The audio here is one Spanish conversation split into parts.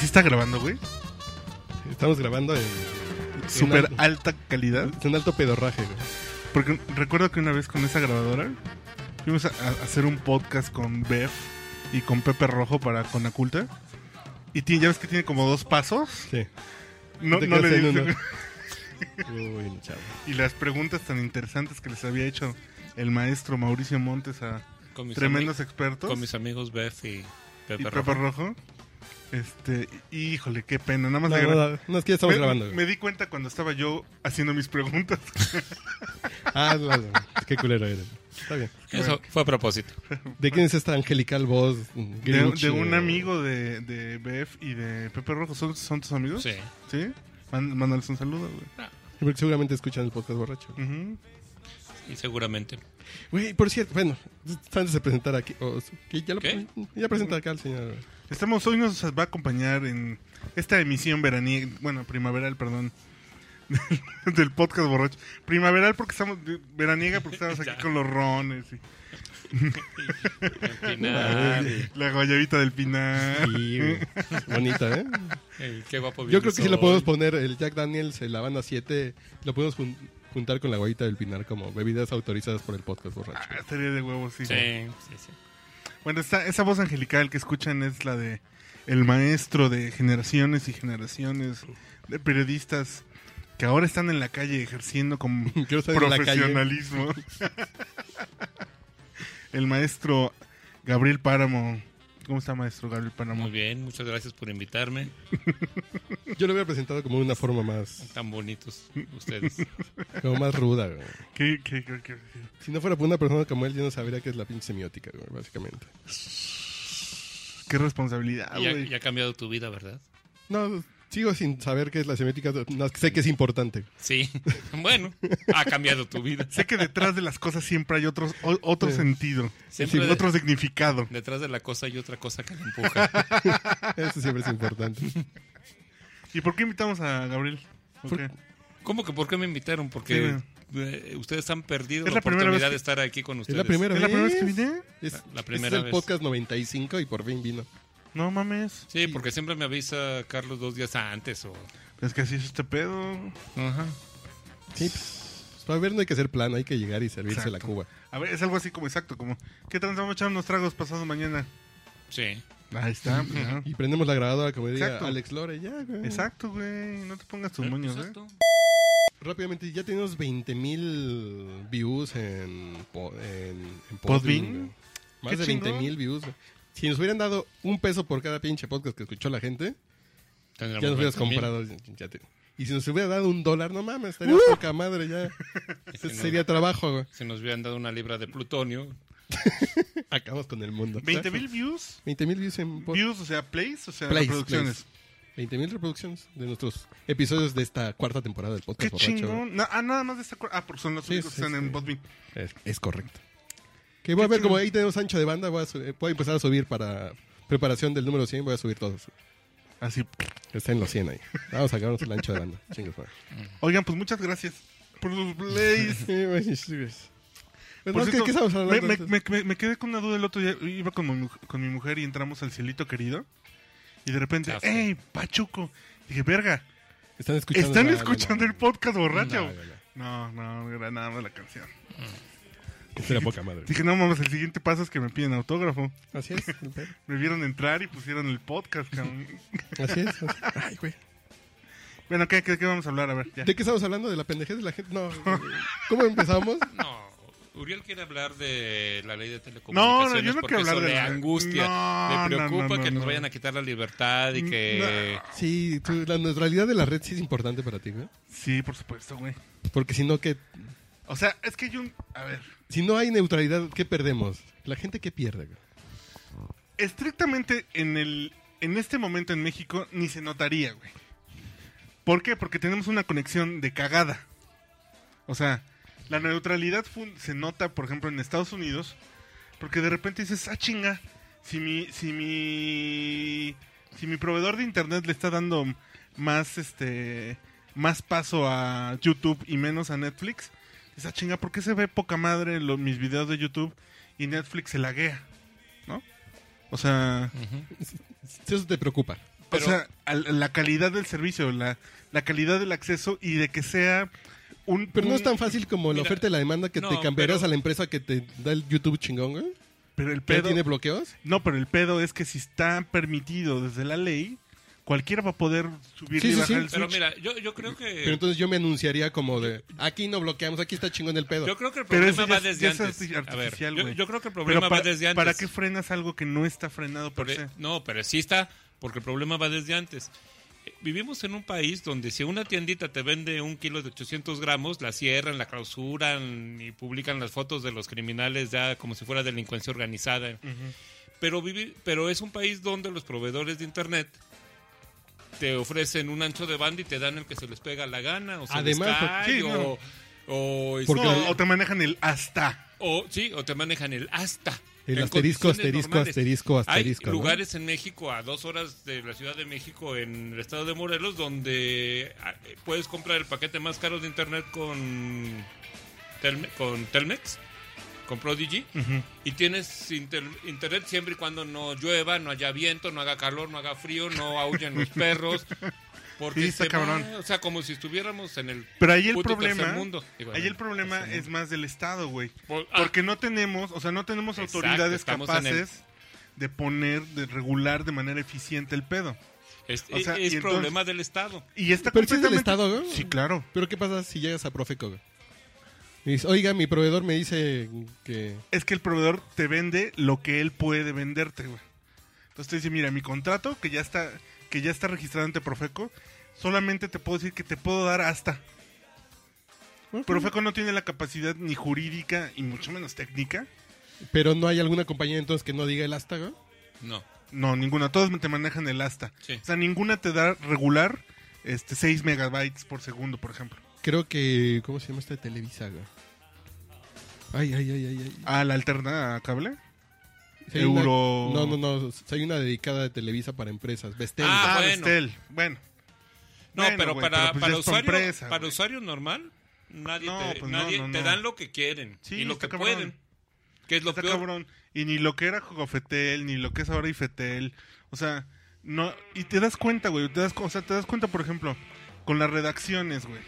¿Y si está grabando, güey? Estamos grabando en, Súper en, alta calidad. en alto pedorraje, güey. Porque recuerdo que una vez con esa grabadora fuimos a, a hacer un podcast con Bev y con Pepe Rojo para Conaculta. Y tiene, ya ves que tiene como dos pasos. Sí. No, no le uno. Uy, chavo. Y las preguntas tan interesantes que les había hecho el maestro Mauricio Montes a Con mis, tremendos expertos. con mis amigos Beth y Pepe, y Rojo. Pepe Rojo. Este, híjole, qué pena. Nada más No, no, no, no, es que ya estamos me, grabando, güey. me di cuenta cuando estaba yo haciendo mis preguntas. Ah, qué culero eres. Está bien. Eso fue a propósito. ¿De quién es esta angelical voz? De, un eh? amigo de, de Bev y de Pepe Rojo. ¿Son, son tus amigos? Sí. ¿Sí? Man- Mándales un saludo, güey. Porque seguramente escuchan el podcast borracho. Ujú. Y seguramente. Güey, por cierto, bueno, antes de presentar aquí, o- que ya, lo, ¿Qué? ya presenta acá al señor. Estamos, hoy nos va a acompañar en esta emisión veraniega, bueno, primaveral, perdón, del podcast borracho. Primaveral porque estamos, veraniega porque estamos aquí con los rones y la guayabita del pinar. Sí. Bonita, ¿eh? Qué guapo Yo creo que sí lo soy. podemos poner, el Jack Daniels, la banda 7, lo podemos jun- juntar con la guayita del Pinar como bebidas autorizadas por el podcast borracho. Ah, estaría de huevos, sí. Sí, sí, sí. Bueno, esta, esa voz angelical que escuchan es la de el maestro de generaciones y generaciones de periodistas que ahora están en la calle ejerciendo calle. profesionalismo. el maestro Gabriel Páramo. ¿Cómo está, maestro Gabriel Páramo? Muy bien, muchas gracias por invitarme. Yo lo hubiera presentado como una forma más, Tan bonitos ustedes. como más ruda, güey. ¿Qué, qué, qué, qué- Si no fuera por una persona como él, yo no sabría qué es la pinche semiótica, güey, básicamente. qué responsabilidad, Y ha, güey. y ha cambiado tu vida, ¿verdad? No, sigo sin saber qué es la semiótica, sé que es importante. Sí. Bueno, ha cambiado tu vida. Sé que detrás de las cosas siempre hay otros, o- otro Sí. sentido, Siempre de- otro significado. detrás de la cosa hay otra cosa que le empuja. Eso siempre es importante. ¿Y por qué invitamos a Gabriel? ¿Por Por- qué? ¿Cómo que por qué me invitaron? Porque eh, ustedes han perdido Es la, la primera oportunidad vez de estar aquí con ustedes. Es la primera ¿Es vez. la primera vez que vine? Es, La- la primera es el vez. podcast 95 y por fin vino. No mames. Sí, porque siempre me avisa Carlos dos días antes o... Es que así es este pedo. Ajá. Sí, pues, pues, para ver no hay que hacer plan, hay que llegar y servirse Exacto. la cuba. A ver, es algo así como exacto, como ¿qué tal vamos a echar unos tragos pasado mañana? Sí. Ahí está, pues, ya. Y prendemos la grabadora como diría Exacto. Alex Lore, ya, güey. Exacto, güey. No te pongas tus moños, ¿eh? Exacto. Rápidamente, ya tenemos 20 mil views en, po- en, en ¿Podbean? Podbean, güey. Más Qué de chingón. 20 mil views. güey. Si nos hubieran dado un peso por cada pinche podcast que escuchó la gente, ya nos hubieras 20,000. comprado. ya te- y si nos hubiera dado un dólar, no mames, estaría ¡Uh! poca madre ya. Ese no. sería trabajo, güey. Si nos hubieran dado una libra de plutonio, Acabamos con el mundo. 20 mil views. 20 mil views en Views, o sea, plays, o sea, Plays, reproducciones. 20 mil reproducciones de nuestros episodios de esta cuarta temporada del Qué podcast borracho. chingón. Na- ah, nada más de esta cua- Ah, porque son los Sí, únicos sí, que están sí. en Podbean. Es, es correcto. Que voy a ver, como ahí tenemos ancho de banda, voy a, su- eh, voy a empezar a subir para preparación del número 100, voy a subir todos. Así. Está en los 100 ahí. Vamos a sacarnos el ancho de banda. Oigan, pues muchas gracias por los plays. Pues Por ¿qué- ¿qué estamos me, hablando me- quedé con una duda el otro día. Iba con mi, con mi mujer y entramos al cielito querido. Y de repente, Ah, sí. ¡Ey, Pachuco! Dije, verga, Están escuchando, ¿están escuchando el podcast borracho? No, no, No, no, era nada más la canción. Era poca madre. Dije, no mames, el siguiente paso es que me piden autógrafo. Así es. Me vieron entrar y pusieron el podcast, cabrón. Así es. así- Ay, güey. bueno, ¿qué, qué, qué vamos a hablar? A ver, ya. ¿De qué estamos hablando? ¿De la pendejez de la gente? No. ¿Cómo empezamos? no. Uriel quiere hablar de la ley de No, telecomunicaciones no, yo no porque quiero hablar eso de le la- angustia, No, le no, preocupa no, que no, nos no. vayan a quitar la libertad y que... Sí, tú- la neutralidad de la red sí es importante para ti, güey. Sí, por supuesto, güey. Porque si no, ¿qué? O sea, es que un... A ver, Si no hay neutralidad, ¿qué perdemos? La gente qué pierde, estrictamente en el en este momento en México ni se notaría, güey. ¿Por qué? Porque tenemos una conexión de cagada. O sea, la neutralidad se nota, por ejemplo, en Estados Unidos, porque de repente dices, ah, chinga, si mi, si mi, si mi proveedor de internet le está dando más, este, más paso a YouTube y menos a Netflix, dices, ah, chinga, ¿por qué se ve poca madre lo- mis videos de YouTube y Netflix se laguea? ¿No? O sea. Si eso te preocupa. Pero- o sea, al- la calidad del servicio, la, la calidad del acceso y de que sea un... Pero no es tan fácil como la Mira, oferta y la demanda que no, te cambiarías pero- a la empresa que te da el YouTube chingón, güey. Pero el ¿Que pedo... tiene bloqueos? No, pero el pedo es que si está permitido desde la ley, cualquiera va a poder subir Sí, y sí, bajar sí. el Pero switch. mira, yo, yo creo que... Pero entonces yo me anunciaría como de, aquí no bloqueamos, aquí está chingón el pedo. Yo creo que el Pero problema va es- desde antes. A ver, yo, yo creo que el Pero problema para, va desde antes. ¿Para qué frenas algo que no está frenado por Por se? e- no, pero sí está, porque el problema va desde antes. Eh, Vivimos en un país donde si una tiendita te vende un kilo de 800 gramos, la cierran, la clausuran y publican las fotos de los criminales ya como si fuera delincuencia organizada. pero, vivi- pero es un país donde los proveedores de Internet te ofrecen un ancho de banda y te dan el que se les pega la gana, o se les Además, cae, sí, o, no. o, Porque- No, o te manejan el hasta. o- sí, o te manejan el hasta. El asterisco, asterisco, normales. asterisco, asterisco, Hay ¿no? lugares en México, a dos horas de la Ciudad de México, en el estado de Morelos, donde ah, eh, puedes comprar el paquete más caro de internet con, Telme- con Telmex, con Prodigy, y tienes inter- internet siempre y cuando no llueva, no haya viento, no haga calor, no haga frío, no aullen los perros. Porque Sí, está se va, cabrón. o sea, como si estuviéramos en el Pero ahí el puto problema, mundo. Ahí el problema es más del Estado, güey. Por- ah, Porque no tenemos, o sea, no tenemos Exacto, autoridades el- capaces de poner, de regular de manera eficiente el pedo. es, o sea, es entonces- problema del Estado. Y está Pero si es del Estado, güey. Sí, claro. Pero ¿qué pasa si llegas a Profeco, güey? Y dices, oiga, mi proveedor me dice que... Es que el proveedor te vende lo que él puede venderte, güey. Entonces te dice, mira, mi contrato que ya está que ya está registrado ante Profeco, solamente te puedo decir que te puedo dar hasta. Profeco no tiene la capacidad ni jurídica y mucho menos técnica. Pero no hay alguna compañía entonces que no diga el hasta, güey. No. No, ninguna. Todas te manejan el hasta. Sí. O sea, ninguna te da regular este 6 megabytes por segundo, por ejemplo. Creo que... ¿Cómo se llama esta de Televisa, güey? Ay, ay, ay, ay, ay. ¿A la alterna a cable? Sí, hay una- Euro- No, no, no. Hay una dedicada de Televisa para empresas. Vestel. Ah, Ah, bueno. Vestel. Bueno. No, Bueno, pero güey, para, pero pues para, ya es tu usuario, empresa, para güey. usuario normal, nadie, No, te, pues no, nadie no, te no. dan lo que quieren Sí, y lo está que cabrón. pueden. Que es lo Está peor. cabrón. Y ni lo que era Jogofetel, ni lo que es ahora Ifetel. O sea, no. Y te das cuenta, güey. Te das, cu- o sea, te das cuenta, por ejemplo, con las redacciones, güey.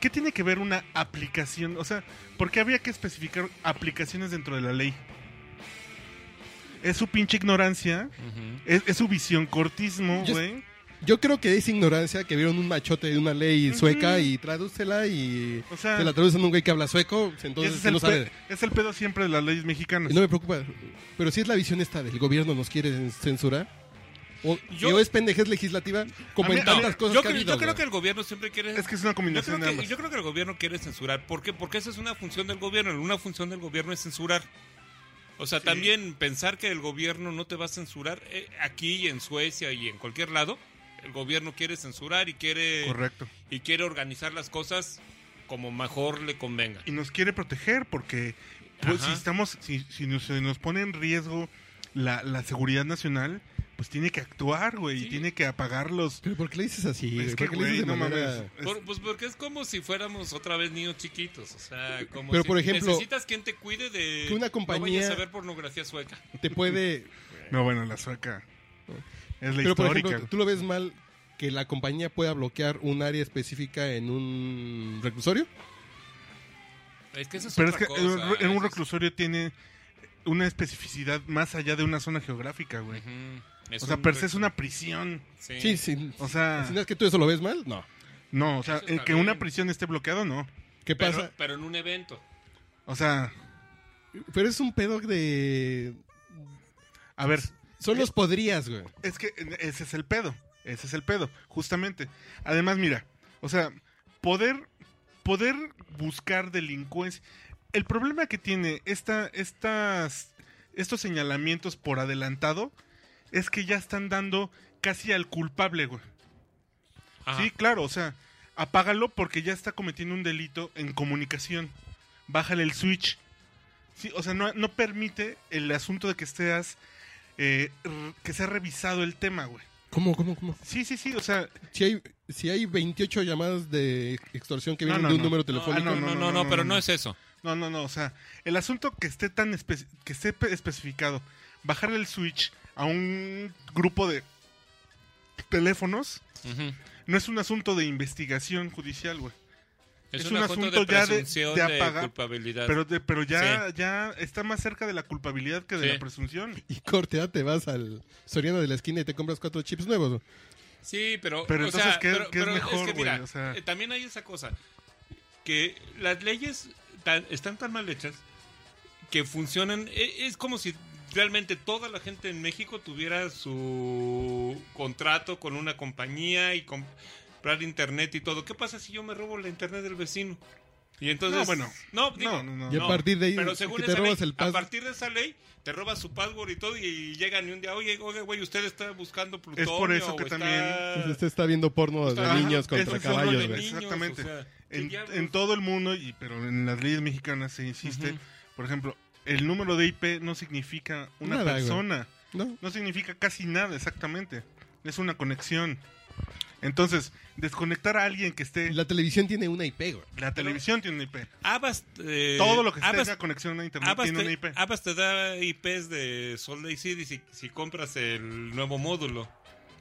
¿Qué tiene que ver una aplicación? O sea, ¿por qué había que especificar aplicaciones dentro de la ley? Es su pinche ignorancia. Es, es su visión cortismo, Yo- güey. Yo creo que es ignorancia que vieron un machote de una ley sueca y tradúcela y O sea, te la traducen a un güey que habla sueco, entonces ese es, el no sabe. es el pedo siempre de las leyes mexicanas. Y no me preocupa. Pero si es la visión esta del gobierno nos quiere censurar. O, Yo- o es pendejez legislativa como mí- en tantas cosas yo, que ha creo, habido, yo creo que el gobierno siempre quiere... Es que es una yo combinación creo, de que, ambas. yo creo que el gobierno quiere censurar. ¿Por qué? Porque esa es una función del gobierno. Una función del gobierno es censurar. O sea, también pensar que el gobierno no te va a censurar eh, aquí en Suecia y en cualquier lado. El gobierno quiere censurar y quiere Correcto. y quiere organizar las cosas como mejor le convenga. y nos quiere proteger porque pues, si estamos si, si nos, se nos pone en riesgo la, la seguridad nacional pues tiene que actuar güey y Sí. tiene que apagar los Pero ¿por qué le dices así? es que ¿Por qué le güey dices de no manera- mames es- Por- pues porque es como si fuéramos otra vez niños chiquitos, o sea, como Pero, si por ejemplo, necesitas quien te cuide de que una no compañía- vayas a ver pornografía sueca. Te puede... no bueno la sueca es la Pero por histórica ejemplo, ¿tú lo ves mal que la compañía pueda bloquear un área específica en un reclusorio? Es que eso es pero es otra que cosa, en un- es- reclusorio tiene una especificidad más allá de una zona geográfica güey Ujú, es o sea per se es una prisión Sí. Sí, sí. o sea Si no es que tú eso lo ves mal, no. no o sea el que bien. una prisión esté bloqueado no ¿Qué pero, pasa? pero en un evento. o sea Pero es un pedo de... a ver Son los podrías, güey. Es que ese es el pedo. Ese es el pedo, justamente. Además, mira, o sea, poder, poder buscar delincuencia. El problema que tiene esta, estas, estos señalamientos por adelantado es que ya están dando casi al culpable, güey. Ajá. Sí, claro, o sea, apágalo porque ya está cometiendo un delito en comunicación. Bájale el switch. Sí, o sea, no, no permite el asunto de que estés, eh, que sea revisado el tema, güey. ¿Cómo, cómo, cómo? Sí, sí, sí, o sea, Si hay, si hay 28 llamadas de extorsión que vienen no, de un no. número No, telefónico... ah, no, no, no, no, pero no es eso. no, no, no, o sea, el asunto que esté tan espe- que esté pe- especificado, bajarle el switch a un grupo de teléfonos, no es un asunto de investigación judicial, güey. Es, Es un, un asunto asunto de ya de- presunción de culpabilidad. Pero, de- pero ya, ya está más cerca de la culpabilidad que de Sí. la presunción. Y corte, ya te vas al Soriano de la esquina y te compras cuatro chips nuevos. Sí, pero. Pero o entonces, sea, ¿qué- pero- qué es mejor, que, güey? mira, O sea- eh, también hay esa cosa. Que las leyes tan- están tan mal hechas que funcionan. e- Es como si realmente toda la gente en México tuviera su contrato con una compañía y comprar internet y todo. ¿Qué pasa si yo me robo la internet del vecino? Y entonces. No, bueno. No, digo, No, no, no. Y a partir de ahí, Pero según que te esa robas ley, el a partir de esa ley, te robas su password y todo, y llegan y un día, oye, oye, güey, usted está buscando plutonio. por eso que está- también- Pues usted está viendo porno de niños contra es caballos, de güey. niños, Exactamente. o sea, ¿qué En, todo el mundo, y pero en las leyes mexicanas se insiste, por ejemplo, el número de IP no significa una Nada, persona, ¿No? no significa casi nada exactamente, es una conexión. Entonces, desconectar a alguien que esté... La televisión tiene una IP, güey. La televisión tiene una IP. Abas, eh, Todo lo que Abas- tenga conexión a internet tiene una IP. Abas te da IPs de Salt Lake City si, si compras el nuevo módulo.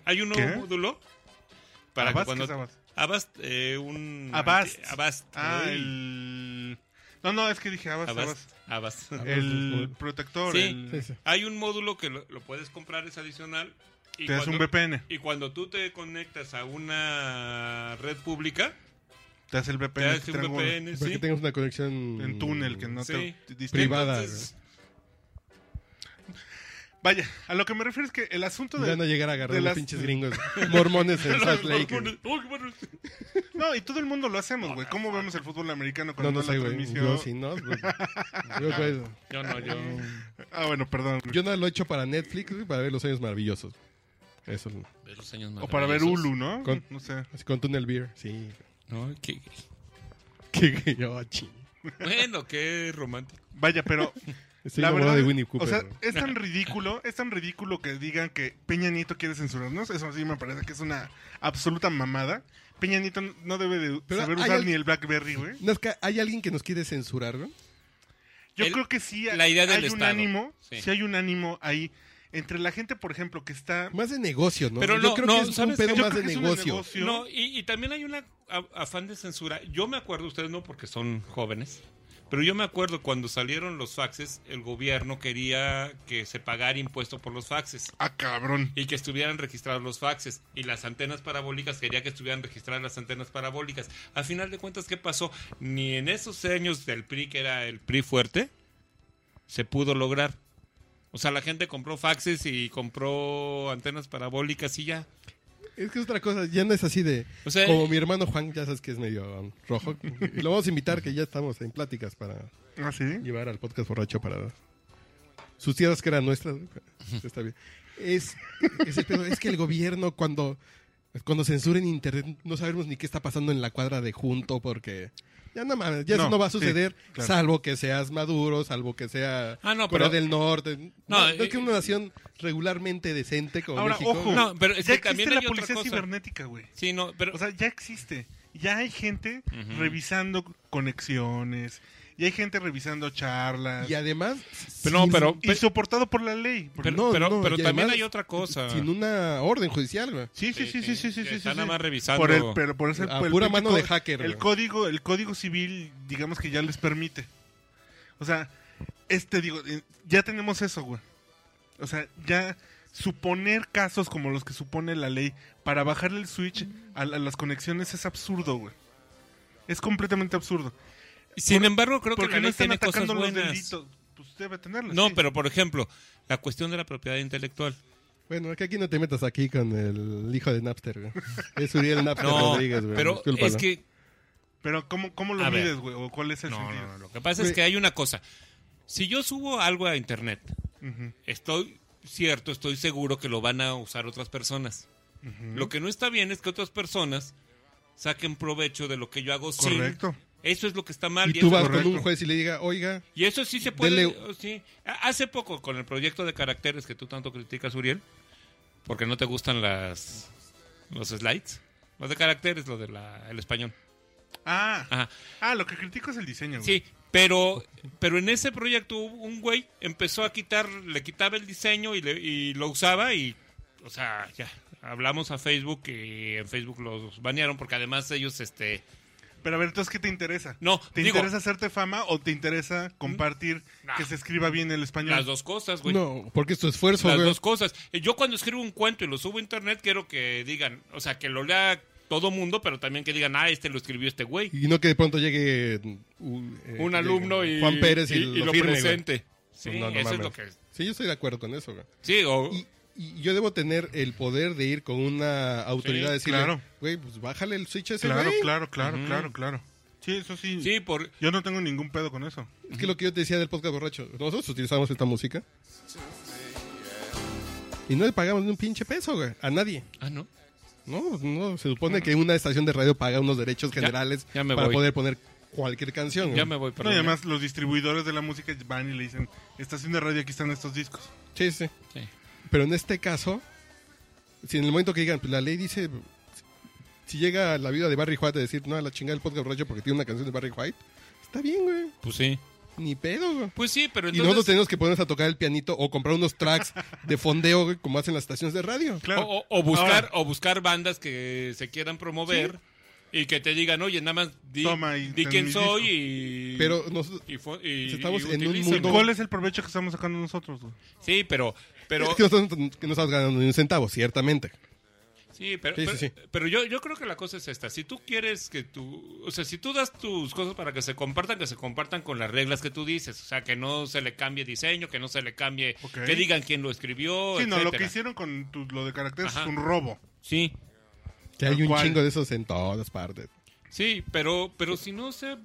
¿Hay un nuevo ¿Qué? módulo? Para Avast, que cuando... ¿qué es Avast? Avast, eh, un... Avast. Avast. Ah, el... No, no, es que dije Avast, Avast. Avast. Avast. El protector, Sí. el- Sí, sí. Hay un módulo que lo, lo puedes comprar, es adicional. Y te das un cuando- VPN, Y cuando tú te conectas a una red pública, te das el te VPN. das que un. VPN, Para que tengas una conexión... En túnel, que no Sí. te distingue. Privada, Entonces, Vaya, a lo que me refiero es que el asunto de... van a llegar a agarrar de los las- pinches gringos mormones en Salt Lake. Oh, qué. No, y todo el mundo lo hacemos, güey. ¿Cómo vemos el fútbol americano No, cuando no da sé, la güey. transmisión? Yo sí, ¿no? Güey. Yo, güey, Yo no, yo. Ah, bueno, perdón. yo no lo he hecho para Netflix, güey, para ver los años maravillosos. Eso, los años O para ver. Hulu, ¿no? Con- No sé. así con Tunnel Beer, sí. No, qué- que yo, ching. Bueno, qué romántico. Vaya, pero Estoy la enamorado verdad, de Winnie Cooper. o sea, es tan ridículo, es tan ridículo que digan que Peña Nieto quiere censurarnos. Eso sí me parece que es una absoluta mamada. Peña Nieto no debe de Pero saber usar al- ni el BlackBerry, güey. No, es que hay alguien que nos quiere censurar, güey. Yo El- creo que sí la idea del hay un Estado. ánimo, Sí. sí hay un ánimo ahí entre la gente, por ejemplo, que está Más de negocio, ¿no? Pero yo no, creo no, que es un ¿sabes pedo más de un negocio. negocio. No, y, y también hay un afán de censura. Yo me acuerdo, ustedes no, porque son jóvenes, pero yo me acuerdo cuando salieron los faxes, el gobierno quería que se pagara impuesto por los faxes. Ah, cabrón. y que estuvieran registrados los faxes y las antenas parabólicas quería que estuvieran registradas las antenas parabólicas. A final de cuentas, ¿qué pasó? Ni en esos años del PRI, que era el PRI fuerte, se pudo lograr. O sea, la gente compró faxes y compró antenas parabólicas y ya. Es que es otra cosa, ya no es así de... O sea, Como mi hermano Juan, ya sabes que es medio rojo. Y lo vamos a invitar, que ya estamos en pláticas para ¿Ah, sí? llevar al podcast borracho para sus tierras que eran nuestras. Está bien. Es, es, el pedo, es que el gobierno cuando, cuando censuren internet no sabemos ni qué está pasando en la cuadra de junto porque ya no mames, ya eso No, va a sí, suceder claro. salvo que seas Maduro, salvo que sea Ah, no, Corea pero- del Norte. No, No, no es que eh, una nación regularmente decente como Ahora, México. ojo, No, pero es ya que también existe la policía cibernética, güey. Sí, no, pero... O sea, ya existe. Ya hay gente revisando conexiones. Y hay gente revisando charlas. Y además, Pero no, sin- pero- Y soportado por la ley. pero no, pero, no, pero también además, hay otra cosa. sin una orden judicial, güey. Sí, sí, sí, sí, sí, sí, sí, Están nada más revisando. Por el, pero por ese, A por el pura pinche mano de hacker, El güey. código, el código civil, digamos que ya les permite. O sea, este digo, eh, ya tenemos eso, güey. O sea, ya suponer casos como los que supone la ley para bajarle el switch a, a las conexiones es absurdo, güey. Es completamente absurdo. Sin embargo, creo que la no están tiene cosas atacando los buenas. delitos. Pues debe tenerlas. No, sí. pero por ejemplo, la cuestión de la propiedad intelectual. Bueno, que aquí no te metas aquí con el hijo de Napster, güey. Es Uriel Napster No, Rodríguez, güey. pero Discúlpalo. es que Pero ¿cómo, cómo lo A mides, güey? ¿O cuál es el no, sentido? no, no, lo que pasa Güey. es que hay una cosa. Si yo subo algo a internet, estoy cierto, estoy seguro que lo van a usar otras personas. Lo que no está bien es que otras personas saquen provecho de lo que yo hago sin- Correcto. Eso es lo que está mal. Y y tú vas correcto. con un juez y le diga, oiga, Y eso sí se puede. Dele- oh, sí. Ha- Hace poco, con el proyecto de caracteres que tú tanto criticas, Uriel, porque no te gustan las los slides. Los de caracteres, lo del el español. Ah, Ajá. ah, lo que critico es el diseño, güey. Sí, pero, pero en ese proyecto un güey empezó a quitar, le quitaba el diseño y, le- y lo usaba y, o sea, ya, hablamos a Facebook y en Facebook los banearon porque además ellos, este, Pero a ver, entonces, ¿qué te interesa? No, ¿Te digo- interesa hacerte fama o te interesa compartir Nah. que se escriba bien el español? las dos cosas, güey. No, porque es tu esfuerzo, Las güey. dos cosas. Eh, Yo cuando escribo un cuento y lo subo a internet, quiero que digan, o sea, que lo lea todo mundo, pero también que digan, ah, este lo escribió este güey. Y no que de pronto llegue un, eh, Un que alumno llegue y, Juan Pérez y, y- y lo, lo firme, güey. presente. Sí, No, no eso es lo que... Sí, yo estoy de acuerdo con eso, güey. Sí, o... Y, y yo debo tener el poder de ir con una autoridad Sí, a decirle, claro. güey, pues bájale el switch a ese Claro, güey. claro, claro, claro, claro. Sí, eso sí. Sí, por... Yo no tengo ningún pedo con eso. Es que lo que yo te decía del podcast borracho, nosotros utilizamos esta música y no le pagamos ni un pinche peso, güey, a nadie. Ah, ¿no? No, no, se supone que una estación de radio paga unos derechos generales ya me para voy. poder poner cualquier canción. Ya güey. me voy, No, perdón. y además los distribuidores de la música van y le dicen, estación de radio, aquí están estos discos. Sí, sí. Sí. Pero en este caso, si en el momento que digan, pues la ley dice, si llega la vida de Barry White a decir, no, a la chingada del podcast borracho porque tiene una canción de Barry White, está bien, güey. Pues sí. Ni pedo, güey. Pues sí, pero Y nosotros entonces... tenemos que ponernos a tocar el pianito o comprar unos tracks de fondeo, güey, como hacen las estaciones de radio. Claro. O, o- o buscar, Ahora, o buscar bandas que se quieran promover y que te digan, oye, nada más di, Toma y di ten quién soy disco. y... Pero nosotros, y estamos y en un mundo- ¿Cuál es el provecho que estamos sacando nosotros? güey? Sí, pero... pero es que no estamos ganando ni un centavo, ciertamente. Sí, pero, Sí, sí, pero, sí. pero yo, yo creo que la cosa es esta. Si tú quieres que tú... O sea, si tú das tus cosas para que se compartan, que se compartan con las reglas que tú dices. O sea, que no se le cambie diseño, que no se le cambie... Que digan quién lo escribió, Sí, no, lo que hicieron con tu- lo de caracteres Ajá. es un robo. Sí, Que hay un cual. chingo de esos en todas partes. sí, pero, pero si no se...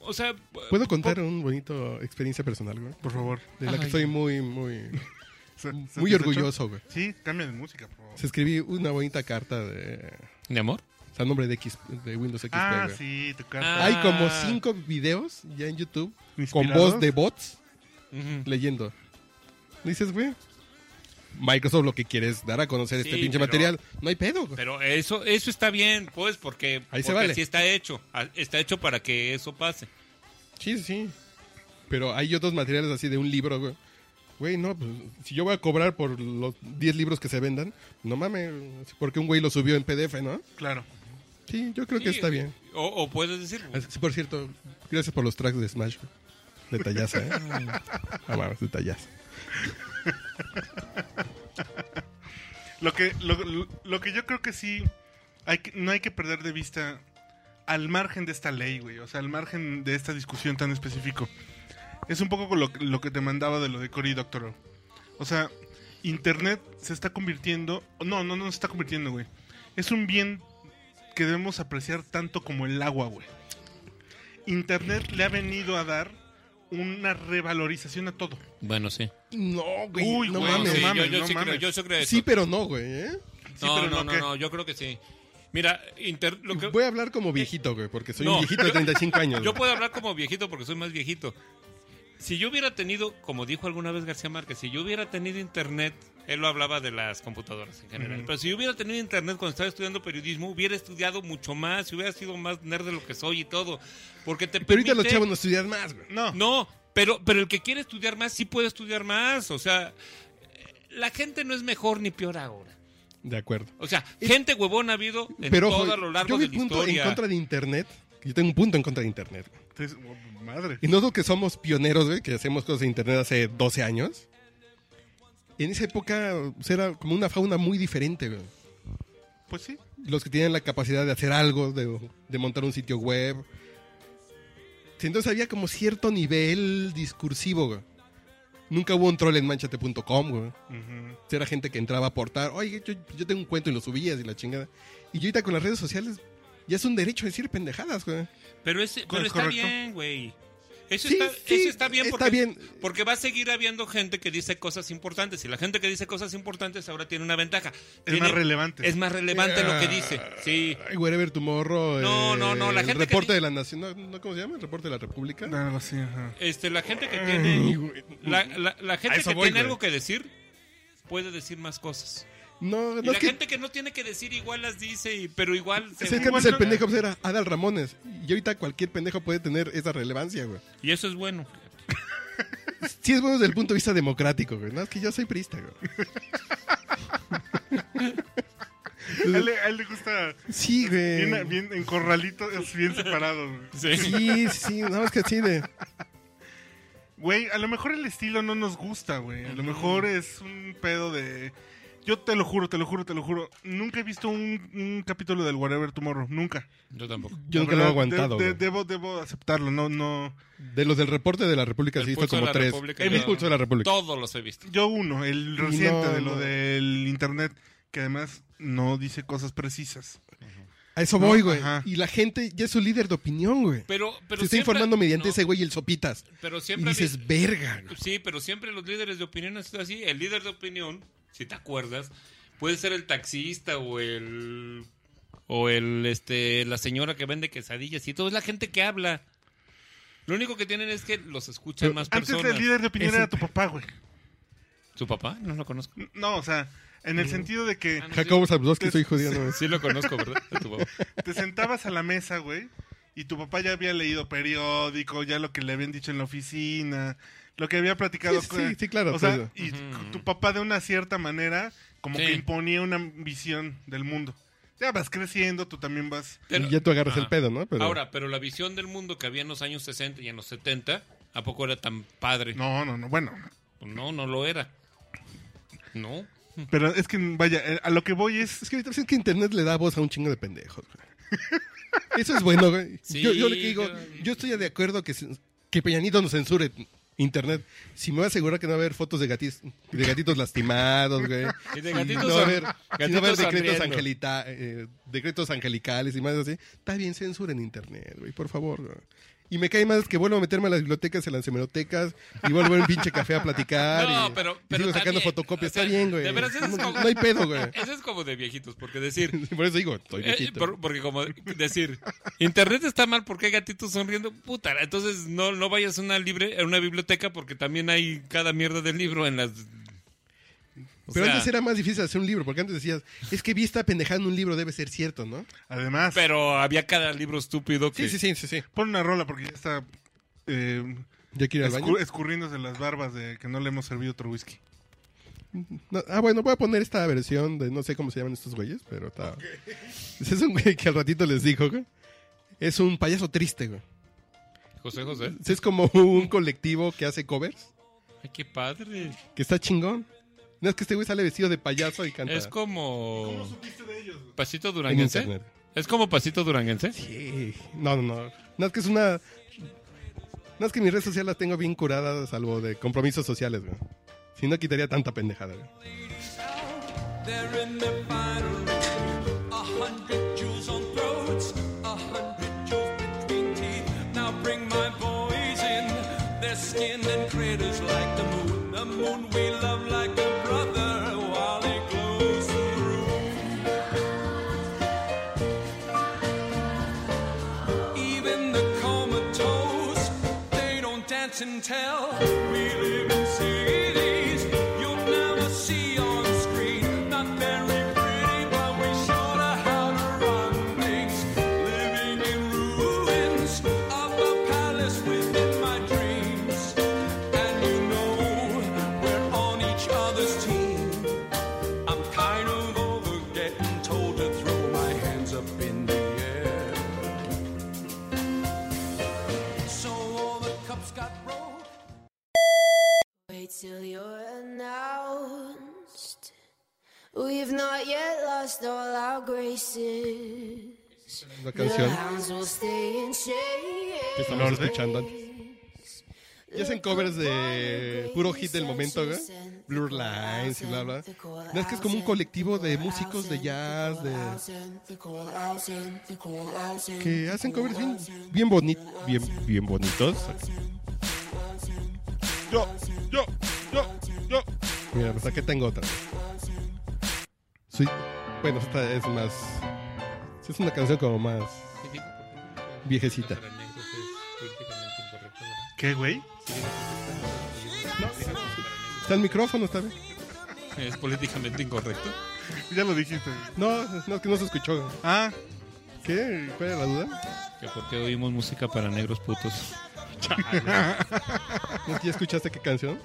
O sea... ¿Puedo contar una bonita experiencia personal, güey? Por favor. De la que estoy muy, muy, ¿Se- muy orgulloso, güey. Sí, cambia de música, por favor. Se escribí una bonita carta de... ¿De amor? O sea, nombre de X, de Windows XP, Ah, güey. sí, tu Ah. carta. Hay como cinco videos ya en YouTube con voz de bots leyendo. Dices, güey, Microsoft lo que quiere es dar a conocer este Sí, pinche pero- material. No hay pedo. Pero eso eso está bien, pues, porque, Ahí se porque vale. así está hecho. Ah, Está hecho para que eso pase. Sí, sí. Pero hay otros materiales así de un libro, güey. Güey, no, pues si yo voy a cobrar por los 10 libros que se vendan, no mames, porque un güey lo subió en PDF, ¿no? Claro. Sí, yo creo que Sí, está bien. O, o puedes decir, Ah, Sí, por cierto, gracias por los tracks de Smash. Detallaza, ¿eh? Ah, mames, detallaza. Lo que, lo, lo- que yo creo que sí, hay que, no hay que perder de vista al margen de esta ley, güey. O sea, al margen de esta discusión tan específico. Es un poco lo, lo que te mandaba de lo de Cory Doctorow. O sea, Internet se está convirtiendo... No, no, no se está convirtiendo, güey. Es un bien que debemos apreciar tanto como el agua, güey. Internet le ha venido a dar una revalorización a todo. bueno, sí. No, güey, Uy, no güey, mames. sí, mames, yo, yo no sí creo, mames. yo sí creo eso. Sí, pero no, güey, ¿eh? Sí, no, pero no, no, no, ¿qué? no, yo creo que sí. Mira, inter- lo que- Voy a hablar como viejito, güey, porque soy No, un viejito de yo- 35 años. yo puedo hablar como viejito porque soy más viejito. Si yo hubiera tenido, como dijo alguna vez García Márquez, si yo hubiera tenido internet, él lo hablaba de las computadoras en general, pero si yo hubiera tenido internet cuando estaba estudiando periodismo, hubiera estudiado mucho más, hubiera sido más nerd de lo que soy y todo. Porque te Pero ahorita los permite- chavos no estudian más, güey. No. No, pero, pero el que quiere estudiar más sí puede estudiar más. O sea, la gente no es mejor ni peor ahora. De acuerdo. O sea, gente huevona ha habido en Pero todo ojo, a lo largo yo mi de la punto historia. en contra de Internet. Yo tengo un punto en contra de Internet. güey. Entonces, oh, madre. Y nosotros que somos pioneros, güey, que hacemos cosas de Internet hace 12 años. En esa época pues, era como una fauna muy diferente, güey. Pues sí. Los que tienen la capacidad de hacer algo, de, de montar un sitio web. Entonces había como cierto nivel discursivo, güey. Nunca hubo un troll en manchate.com, güey. Ujú. Era gente que entraba a aportar, oye, yo, yo tengo un cuento y lo subías y la chingada. Y yo ahorita con las redes sociales ya es un derecho a decir pendejadas, güey. Pero, ese, pero ¿Es está correcto? bien, güey. Eso, Sí, está, sí, eso está bien está porque, bien. porque va a seguir habiendo gente que dice cosas importantes. Y la gente que dice cosas importantes ahora tiene una ventaja. Es Tiene- más relevante. Es más relevante lo que dice. Sí. Ay, Wherever Tomorrow. No, no, no, la el gente que reporte di- de la Nación. No, no, ¿Cómo se llama? El reporte de la República. Algo así, ajá. Este, la gente que Ay, tiene, güey. la, la- la gente que voy, tiene güey. algo que decir puede decir más cosas. No, Y no la es que. gente que no tiene que decir igual las dice, y- pero igual se Es que antes el pendejo pues, era Adal Ramones. Y ahorita cualquier pendejo puede tener esa relevancia, güey. Y eso es bueno. Sí es bueno desde el punto de vista democrático, güey. No, es que yo soy priista, güey. A él, le- a él le gusta Sí, güey. bien, bien en corralitos, bien separados. güey. Sí. Sí, sí, no, es que sí de... Güey, a lo mejor el estilo no nos gusta, güey. A lo mejor es un pedo de... Yo te lo juro, te lo juro, te lo juro. Nunca he visto un, un capítulo del Whatever Tomorrow. Nunca. Yo tampoco. Yo nunca lo he aguantado, de- debo, debo aceptarlo. No, no... De los del reporte de la República, El sí, he visto como la tres. República, El yo- pulso de la República. Todos los he visto. Yo uno, el Y reciente no, de lo no. del internet, que además no dice cosas precisas. A eso No, voy, güey. ajá. Y la gente ya es su líder de opinión, güey. Pero, pero Se está siempre- informando mediante no, ese güey el Sopitas. Pero Y siempre dices, verga. güey. Sí, pero siempre los líderes de opinión han sido así. El líder de opinión, si te acuerdas, puede ser el taxista o el o el este la señora que vende quesadillas y todo es la gente que habla. Lo único que tienen es que los escuchan Pero más Antes personas. el líder de opinión era tu papá, güey. ¿Su papá? No lo conozco. No, o sea, en el sentido de que Ah, no, Jacobo Zabludowski, soy judío, ¿no? sí lo conozco, ¿verdad? De tu papá. te sentabas a la mesa, güey, y tu papá ya había leído periódico, ya lo que le habían dicho en la oficina, lo que había platicado. Sí, con- sí, sí, claro, O sea, y tu papá de una cierta manera como Sí. que imponía una visión del mundo. Ya vas creciendo, tú también vas... Pero- y ya tú agarras el pedo, ¿no? Pero, Ahora, pero la visión del mundo que había en los años 60 y en los 70, ¿a poco era tan padre? No, no, no, bueno. Pues no, no lo era. No. Pero es que, vaya, eh, a lo que voy es... Es que ahorita es que Internet le da voz a un chingo de pendejos, güey. Eso es bueno, güey. Sí, yo, yo le digo, yo- yo estoy de acuerdo que, que Peñanito nos censure Internet. Si me va a asegurar que no va a haber fotos de gatitos, de gatitos lastimados, güey. Y de Si gatitos no va a haber, si no va a haber decretos, angelita, eh, decretos angelicales y más así. Está bien, censura en Internet, güey, por favor. güey. Y me cae más que vuelvo a meterme a las bibliotecas, a las hemerotecas, y vuelvo a un pinche café a platicar. No, y, pero- y pero sigo sacando fotocopias. o sea, Está bien, güey. de veras, eso es no, como- no hay pedo, güey. Eso es como de viejitos, porque decir, Por eso digo, estoy Eh, viejito. por- porque como decir, internet está mal porque hay gatitos sonriendo, puta, entonces no, no vayas a una libre, a una biblioteca porque también hay cada mierda del libro en las o Pero sea, antes era más difícil hacer un libro, porque antes decías, es que vi esta pendejada en un libro, debe ser cierto, ¿no? Además, pero había cada libro estúpido que Sí, sí, sí, sí, sí. pon una rola porque ya está eh, ¿Ya quiero ir al escu- baño? escurriéndose las barbas de que no le hemos servido otro whisky. No, ah, bueno, voy a poner esta versión de no sé cómo se llaman estos güeyes, pero está... Ese es un güey que al ratito les dijo, güey. Es un payaso triste, güey. José José. Es como un colectivo que hace covers, Ay, qué padre. que está chingón. No es que este güey sale vestido de payaso y canta Es como supiste de ellos? güey? Pasito en Duranguense. Es como Pasito Duranguense. Sí. No, no, no. No es que es una... No es que mis redes sociales las tengo bien curadas, salvo de compromisos sociales, güey. Si no, quitaría tanta pendejada, güey. Skinned and critters like the moon. The moon we love like a brother while he glows through. Even the comatose, they don't dance and tell. We Una canción que estamos escuchando antes. Y hacen covers de puro hit del momento, güey. Blur Lines y bla, bla. No, es que es como un colectivo de músicos de jazz, de... Que hacen covers bien, bien, boni bien, bien bonitos. Yo, yo, yo, yo. Mira, pues aquí tengo otra. Sí. Bueno, esta es más... Es una canción como más viejecita. ¿Qué, güey? Está el micrófono, está bien. Es políticamente incorrecto. Ya lo dijiste. No, no, es que no se escuchó. Ah, ¿Qué? ¿Cuál era la duda? Que porque oímos música para negros putos. ¿No es que ¿Ya escuchaste qué canción?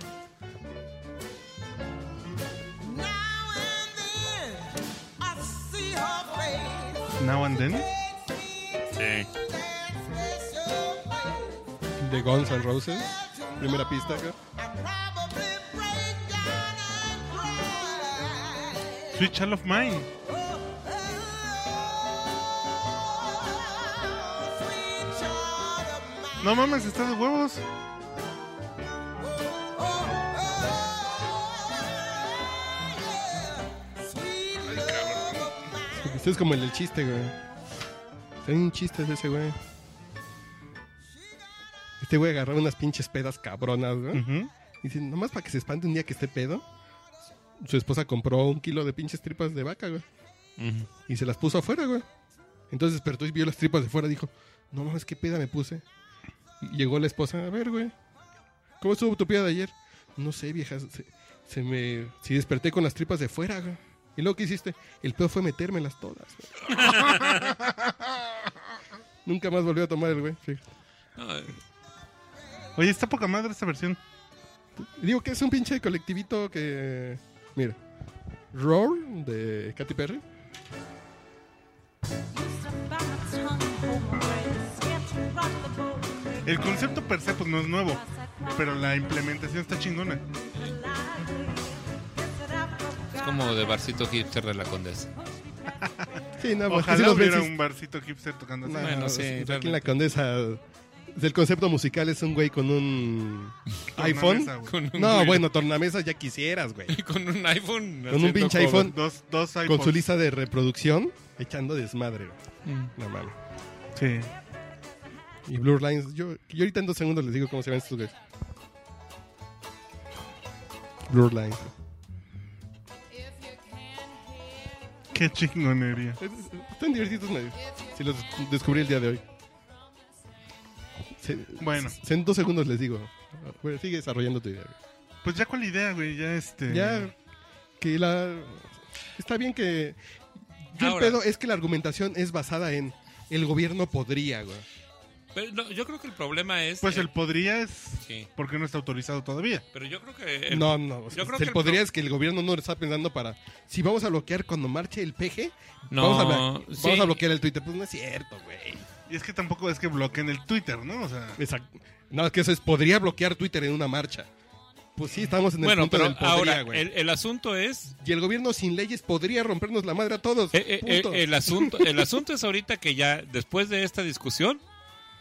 Now and Then. Sí. De Guns N' Roses. Primera pista, güey. Sweet Child of Mine. No mames, está de huevos. Este es como el del chiste, güey. Hay un chiste de ese güey. Este güey agarró unas pinches pedas cabronas, güey. Ujú. Y dice, nomás para que se espante un día que esté pedo. Su esposa compró un kilo de pinches tripas de vaca, güey. Y se las puso afuera, güey. Entonces despertó y vio las tripas de fuera. Dijo, no mames, qué peda me puse. Y llegó la esposa, a ver, güey. ¿Cómo estuvo tu peda de ayer? No sé, vieja. Se, se me... Si desperté con las tripas de fuera, güey. ¿Y luego qué hiciste? El pedo fue metérmelas todas, güey. Nunca más volvió a tomar el güey. fíjate. Oye, está poca madre esta versión. Digo que es un pinche colectivito que... Mira. Roar, de Katy Perry. El concepto per se pues no es nuevo, pero la implementación está chingona. Como de barcito hipster de la condesa. Sí, no, pues, Ojalá los hubiera ves, un barcito hipster tocando así. No, Bueno, sí, aquí en la Condesa. El concepto musical es un güey con un iPhone. Tornamesa, güey. Con un No, güey- bueno, tornamesa ya quisieras, güey. Con un iPhone. Con un pinche cover. iPhone Dos, dos con su lista de reproducción echando desmadre, güey. Mm. No mames. Sí. Y Blur Lines, yo, yo ahorita en dos segundos les digo cómo se llaman estos güeyes. Blur Lines. Qué chingonería. Es- Están divertidos, medio. Si los descubrí el día de hoy. Se- Bueno. se- en dos segundos les digo. Güey, sigue desarrollando tu idea. güey. Pues ya cuál idea, güey, ya este... Ya que la está bien que yo Ahora. el pedo es que la argumentación es basada en el gobierno podría, güey. Pero no, yo creo que el problema es. Pues eh, el podría es Sí. porque no está autorizado todavía. Pero yo creo que. el- no, no, o sea, yo creo el que el podría pro- es que el gobierno no lo está pensando para si vamos a bloquear cuando marche el PG, No, vamos, a, sí. vamos a bloquear el Twitter, pues no es cierto, güey. Y es que tampoco es que bloqueen el Twitter, ¿no? O sea, Exacto. No, es que eso es podría bloquear Twitter en una marcha. Pues sí, estamos en el Bueno, punto pero del podría, ahora, güey. el, el asunto es. Y el gobierno sin leyes podría rompernos la madre a todos. eh, eh, eh, el, asunto, el asunto es ahorita que ya, después de esta discusión,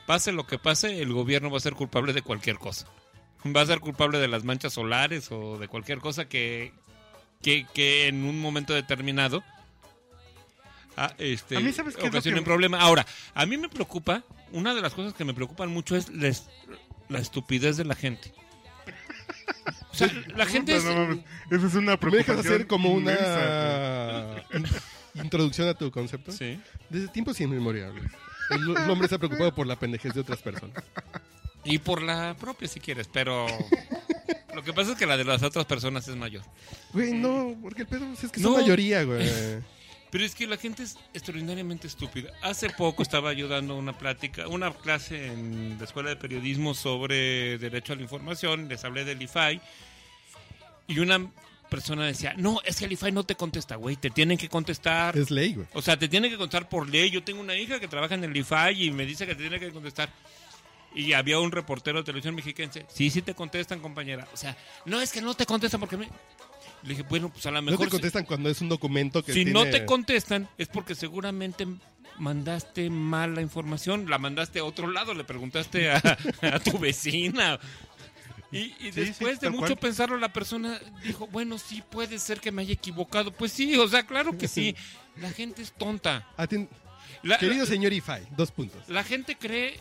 pase lo que pase, el gobierno va a ser culpable de cualquier cosa. Va a ser culpable de las manchas solares o de cualquier cosa que, que, que en un momento determinado ah, este, A mí, ¿sabes qué es lo ocasione que- un problema. Ahora, a mí me preocupa, una de las cosas que me preocupan mucho es la, es- la estupidez de la gente. O sea, la gente puta, es... no una ¿Me preocupación dejas hacer como inmensa, una in- introducción a tu concepto? Sí. Desde tiempos inmemoriales. El, el hombre está preocupado por la pendejez de otras personas. Y por la propia, si quieres, pero lo que pasa es que la de las otras personas es mayor. Güey, no, porque el pedo es que No. son mayoría, güey. Pero es que la gente es extraordinariamente estúpida. Hace poco estaba yo dando una plática, una clase en la escuela de periodismo sobre derecho a la información, les hablé del IFAI, y una persona decía, no, es que el IFAI no te contesta, güey, te tienen que contestar. Es ley, güey. O sea, te tiene que contestar por ley. Yo tengo una hija que trabaja en el IFAI y me dice que te tiene que contestar. Y había un reportero de televisión mexiquense. Sí, sí te contestan, compañera. O sea, no es que no te contestan porque me... Le dije, bueno, pues a lo No mejor... te contestan cuando es un documento que si, tiene... no te contestan es porque seguramente mandaste mal la información. La mandaste a otro lado, le preguntaste a, a tu vecina. Y, y Sí, después sí, de mucho cual. pensarlo, la persona dijo, bueno, sí, puede ser que me haya equivocado. Pues sí, o sea, claro que sí. La gente es tonta. Aten- La, Querido la- señor Ifai, dos puntos. la gente cree...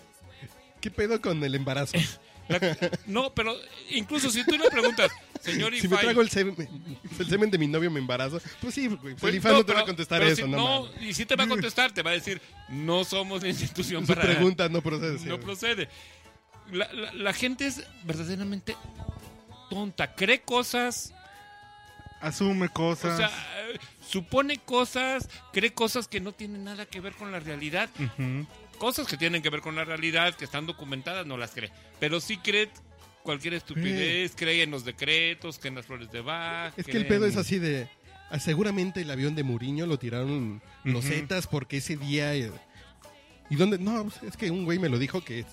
¿Qué pedo con el embarazo? la- no, pero incluso si tú le preguntas, señor Si me Ifai, trago el semen, el semen de mi novio me embarazo, pues sí, güey. pues pues el Ifai no, te pero- va a contestar eso, si- no, no, y si te va a contestar, te va a decir, no somos la institución Su para... pregunta no procede. sí, no güey. La, la- la gente es verdaderamente tonta, cree cosas, Asume cosas. o sea, eh, supone cosas, cree cosas que no tienen nada que ver con la realidad. Cosas que tienen que ver con la realidad, que están documentadas, no las cree. Pero sí cree cualquier estupidez, cree en los decretos, que en las flores de Bach. Es que el pedo en- es así de... ah, seguramente el avión de Muriño lo tiraron los. Zetas porque ese día... eh, ¿Y dónde? No, pues, es que un güey me lo dijo que,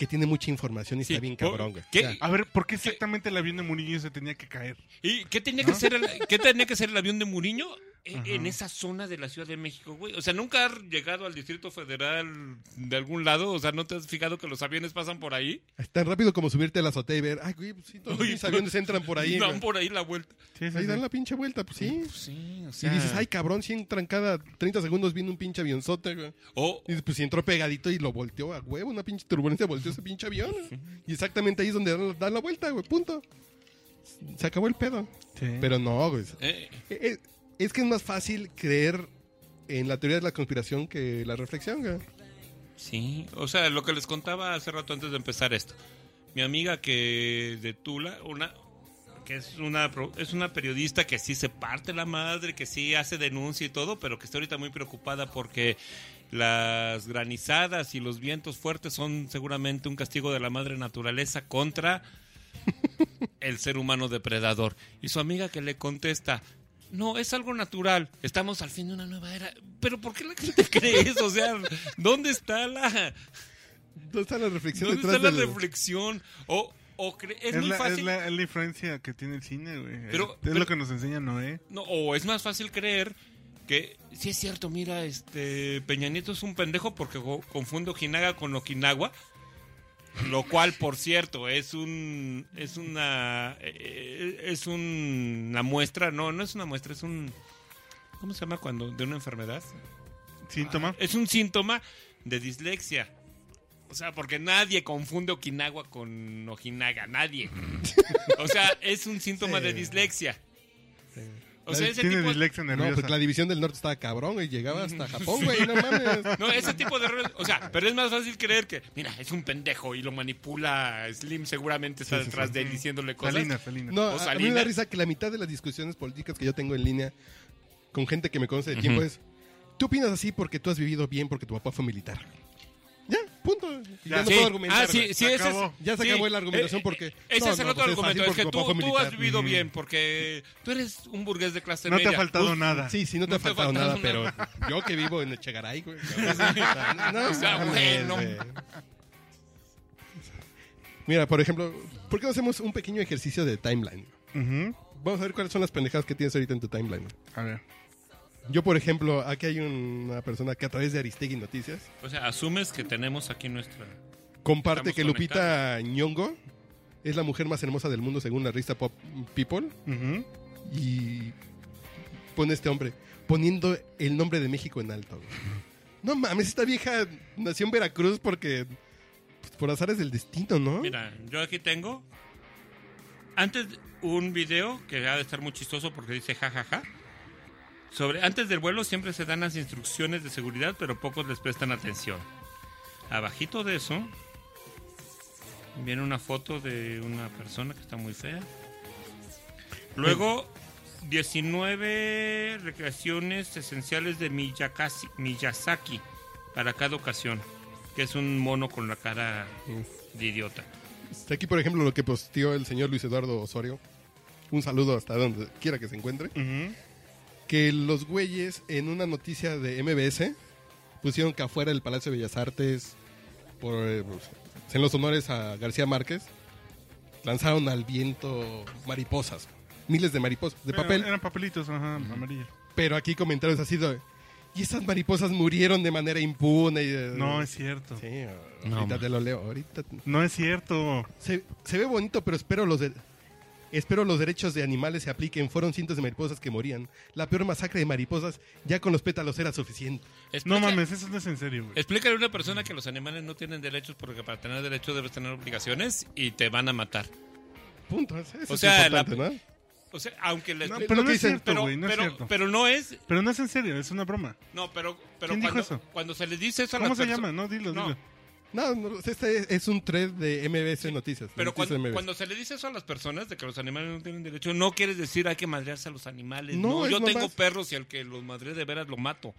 que tiene mucha información y Sí, está bien ¿por cabrón, güey. qué? A ver, ¿por qué exactamente el avión de Murillo se tenía que caer? ¿Y qué tenía que ser el, qué tenía que ser el avión de Muriño e- en esa zona de la Ciudad de México, güey? O sea, nunca has llegado al Distrito Federal de algún lado, o sea, ¿no te has fijado que los aviones pasan por ahí? es tan rápido como subirte a la azotea y ver, ay, güey, pues sí, todos los Oye, aviones entran por ahí. Dan güey. por ahí la vuelta. Sí, sí, Ahí sí. dan la pinche vuelta, pues sí. Sí, o Y dices, ay, cabrón, si entran cada 30 segundos viene un pinche avionzote, güey. o, Y dices, pues si entró pegadito y lo volteó a huevo, una pinche turbulencia volteó ese pinche avión. Y exactamente ahí es donde dan, dan la vuelta, güey, punto. Se acabó el pedo. Sí. Pero no, güey. eh, Eh, Es que es más fácil creer en la teoría de la conspiración que la reflexión. Sí, o sea, lo que les contaba hace rato antes de empezar esto. Mi amiga que de Tula, una que es una es una periodista que sí se parte la madre, que sí hace denuncia y todo, pero que está ahorita muy preocupada porque las granizadas y los vientos fuertes son seguramente un castigo de la madre naturaleza contra el ser humano depredador. Y su amiga que le contesta, no, es algo natural. Estamos al fin de una nueva era. Pero ¿por qué la gente cree eso? O sea, ¿dónde está la, ¿Dónde está la reflexión dónde está la del- reflexión? O, o cre- es, Es, muy la, es, fácil. la, es la influencia que tiene el cine, güey. Pero- es pero- lo que nos enseña Noé. No, o es más fácil creer que sí es cierto, mira, este Peña Nieto es un pendejo porque co- confunde Ojinaga con Okinawa. Lo cual, por cierto, es un es una eh, es una muestra, no, no es una muestra, es un ¿cómo se llama cuando de una enfermedad? Síntoma. Es un síntoma de dislexia. O sea, porque nadie confunde Okinawa con Ojinaga, nadie. O sea, es un síntoma Sí. de dislexia. O sea, ese tiene tipo, dislexia No, pues la división del norte estaba cabrón, güey. Llegaba hasta Japón, güey, no mames. no, ese tipo de errores, o sea, pero es más fácil creer que, mira, es un pendejo y lo manipula Slim, seguramente está Sí, detrás sí. de él diciéndole cosas. Salinas, Salinas. No, O a, a mí me da risa que la mitad de las discusiones políticas que yo tengo en línea con gente que me conoce de tiempo es, tú opinas así porque tú has vivido bien porque tu papá fue militar. Punto. Ya, Ya. no Sí. puedo argumentar. Ah, sí, sí, Se ese acabó. es, Ya se sí. acabó la argumentación Eh, porque... eh, Ese no, es el no, otro pues es argumento, es que tú, has vivido bien, porque tú eres un burgués de clase No te media. ha faltado Pues, nada. Sí, sí, no te No ha te ha faltado nada, pero yo que vivo en Echegaray, güey. No, O sea, bueno. Mira, por ejemplo, ¿por qué no hacemos un pequeño ejercicio de timeline? Vamos a ver cuáles son las pendejadas que tienes ahorita en tu timeline. A ver. Yo, por ejemplo, aquí hay una persona que a través de Aristegui Noticias O sea, asumes que tenemos aquí nuestra... comparte Estamos que Lupita Ñongo es la mujer más hermosa del mundo según la revista Pop People y pone este hombre poniendo el nombre de México en alto. güey. No mames, esta vieja nació en Veracruz porque pues, por azares del destino, ¿no? Mira, yo aquí tengo... Antes un video que ha de estar muy chistoso porque dice jajaja. Sobre, antes del vuelo siempre se dan las instrucciones de seguridad, pero pocos les prestan atención. Abajito de eso viene una foto de una persona que está muy fea. Luego 19 recreaciones esenciales de Miyakasi- Miyazaki para cada ocasión, que es un mono con la cara de idiota. Está aquí, por ejemplo, lo que posteó el señor Luis Eduardo Osorio. Un saludo hasta donde quiera que se encuentre. Ujú. Que los güeyes en una noticia de MBS pusieron que afuera del Palacio de Bellas Artes, por eh, pues, en los honores a García Márquez, lanzaron al viento mariposas, miles de mariposas de Pero papel, Eran papelitos, ajá, amarillos. pero aquí comentarios así de, y esas mariposas murieron de manera impune. y, eh, No es cierto. Sí, No, ahorita man. te lo leo, ahorita. No es cierto. Se, se ve bonito, pero espero los de- espero los derechos de animales se apliquen. Fueron cientos de mariposas que morían. La peor masacre de mariposas ya con los pétalos era suficiente. No mames, eso no es en serio, güey. Explícale a una persona que los animales no tienen derechos porque para tener derechos debes tener obligaciones y te van a matar. Punto. Eso O es sea, importante, la- ¿no? O sea, aunque les... No, pero no que es cierto, pero, güey, no es pero, cierto. pero no es... Pero no es en serio, es una broma. No, pero, pero ¿Quién dijo cuando, eso? cuando se les dice eso a ¿Cómo las se llama? No, dilo, No, dilo. No, no, este es, un thread de MBS Noticias. Pero Noticias cuando, se le dice eso a las personas de que los animales no tienen derecho, no quieres decir hay que madrearse a los animales. No, yo nomás- tengo perros y al que los madre de veras lo mato.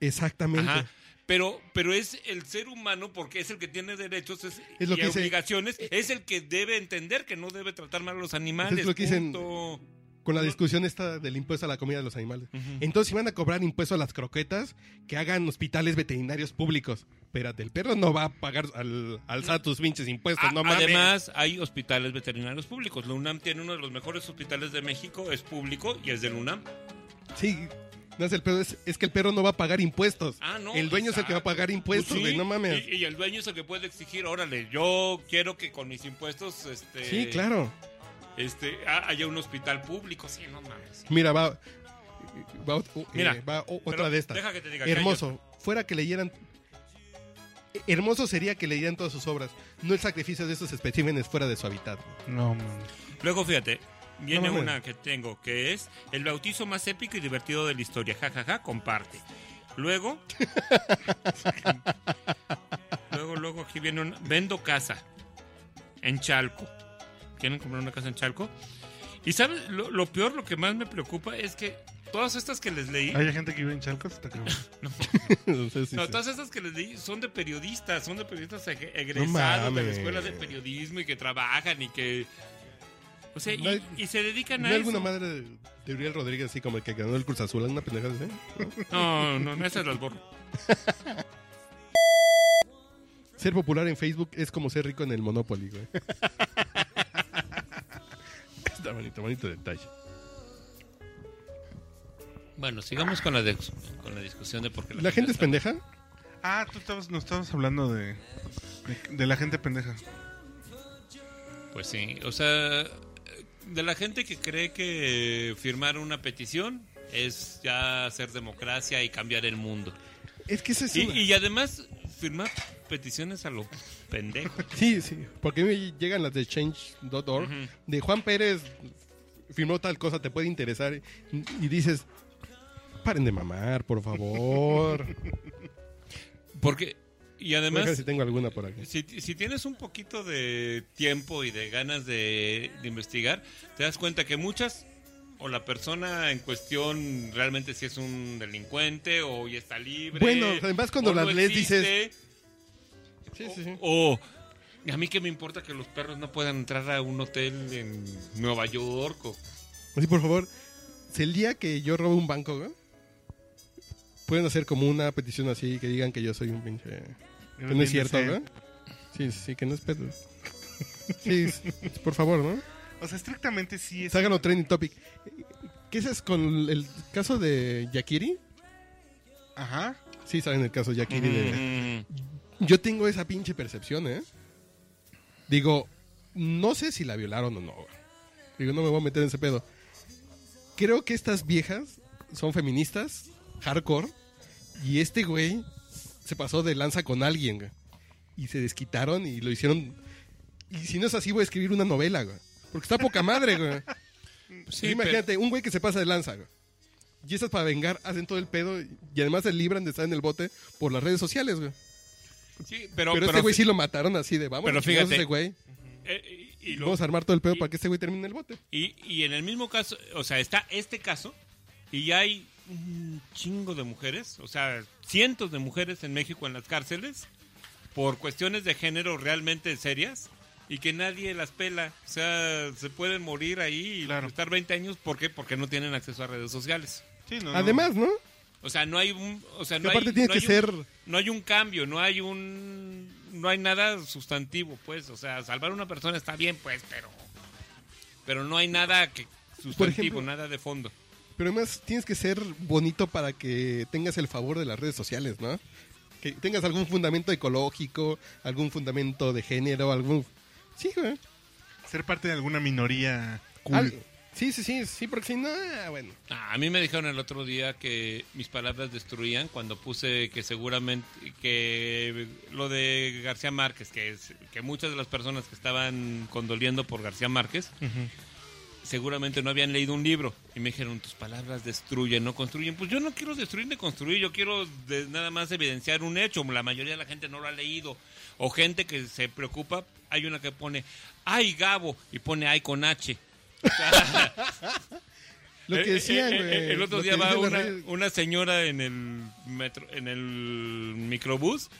Exactamente. Ajá. Pero, pero es el ser humano, porque es el que tiene derechos es- Es lo y que dice- obligaciones, es el que debe entender que no debe tratar mal a los animales. Es lo que dicen- con la discusión esta del impuesto a la comida de los animales. Entonces, si van a cobrar impuesto a las croquetas, que hagan hospitales veterinarios públicos. Espérate, el perro no va a pagar al, al SAT tus pinches impuestos, A- no mames. Además, hay hospitales veterinarios públicos. La UNAM tiene uno de los mejores hospitales de México, es público y es del UNAM. Sí, no es el pedo, es, es que el perro no va a pagar impuestos. Ah, no. el dueño es el que va a pagar impuestos, Pues sí, güey, no mames. Y, y el dueño es el que puede exigir, órale, yo quiero que con mis impuestos, este... Sí, claro. Este, ha- haya un hospital público. Sí, no mames. Mira, va, va, eh, Mira, va otra de estas. deja que te diga que Hermoso. Fuera que leyeran. Hermoso sería que leyeran todas sus obras, no el sacrificio de esos especímenes fuera de su hábitat. No, man. Luego, fíjate, viene No una que tengo, que es el bautizo más épico y divertido de la historia. Ja, ja, ja, comparte. Luego, luego, luego aquí viene un... Vendo casa en Chalco. ¿Quieren comprar una casa en Chalco? Y ¿sabes? Lo, lo peor, lo que más me preocupa es que todas estas que les leí... Hay gente que vive en Chalco, está cabrón. Entonces, sí, No, sí. todas estas que les leí son de periodistas, son de periodistas eg- egresados de la escuela de periodismo y que trabajan y que... O sea, y, No hay- y se dedican ¿No a hay eso. alguna madre de, de Uriel Rodríguez así como el que ganó el Cruz Azul? ¿Una pendejada así? No, no, no, esas las borro. Ser popular en Facebook es como ser rico en el Monopoly, güey. Está bonito, bonito detalle. Bueno, sigamos con la, de- con la discusión de por qué ¿La gente es está- pendeja? Ah, tú estabas, nos estabas hablando de, de, de la gente pendeja. Pues sí, o sea, de la gente que cree que firmar una petición es ya hacer democracia y cambiar el mundo. Es que eso es Y, una- y además, firmar peticiones a lo pendejo. Sí, sí. Porque a mí me llegan las de change.org Ujú. de Juan Pérez firmó tal cosa, te puede interesar. Y dices, paren de mamar, por favor. Porque, y además, si tengo alguna por aquí. si, si tienes un poquito de tiempo y de ganas de, de investigar, te das cuenta que muchas, o la persona en cuestión realmente si es un delincuente o ya está libre. Bueno, además cuando o las no lees existe, Sí, sí, sí. O a mí que me importa que los perros no puedan entrar a un hotel en Nueva York o... Así, por favor, si el día que yo robe un banco, güey, pueden hacer como una petición así que digan que yo soy un pinche. Que no es cierto, ¿no? Sí, sí, que no es pedo. Sí, por favor, ¿no? O sea, estrictamente sí es. Háganlo trending topic. ¿Qué es con el caso de Yakiri? Ajá. Sí, saben el caso de Yakiri. de- Mm, Yo tengo esa pinche percepción, ¿eh? Digo, no sé si la violaron o no. Digo, no me voy a meter en ese pedo. Creo que estas viejas son feministas, hardcore, y este güey se pasó de lanza con alguien, güey. Y se desquitaron y lo hicieron... Y si no es así, voy a escribir una novela, güey. Porque está poca madre, güey. sí, Imagínate, un güey que se pasa de lanza, güey. Y esas para vengar hacen todo el pedo y además se libran de estar en el bote por las redes sociales, güey. pero, sí, pero, Pero, este güey sí lo mataron así de vamos, pero fíjate. ese güey. eh, y, y lo- Vamos a armar todo el pedo y- para que este güey termine el bote. y- y en el mismo caso, o sea, está este caso y ya hay un chingo de mujeres, o sea, cientos de mujeres en México en las cárceles por cuestiones de género realmente serias y que nadie las pela. O sea, se pueden morir ahí y Claro. estar 20 años. ¿Por qué? Porque no tienen acceso a redes sociales. Sí, no, no. Además, ¿no? O sea, no hay un... O sea, no aparte hay, tiene no que hay ser- Un, no hay un cambio, no hay un... No hay nada sustantivo, pues. O sea, salvar a una persona está bien, pues, pero... Pero no hay nada que sustantivo, ejemplo- nada de fondo. Pero además tienes que ser bonito para que tengas el favor de las redes sociales, ¿no? Que tengas algún fundamento ecológico, algún fundamento de género, algún... Sí, güey. Ser parte de alguna minoría cool. Al- Sí, sí, sí, sí, porque si no, ah, bueno. Ah, a mí me dijeron el otro día que mis palabras destruían cuando puse que seguramente que lo de García Márquez, que es que muchas de las personas que estaban condoliendo por García Márquez seguramente no habían leído un libro y me dijeron tus palabras destruyen, no construyen. Pues yo no quiero destruir ni construir, yo quiero de- nada más evidenciar un hecho. La mayoría de la gente no lo ha leído o gente que se preocupa. Hay una que pone ay Gabo y pone ay con H. O sea, Lo eh, que decían, eh, eh, El otro día que va una, una señora en el metro, en el microbús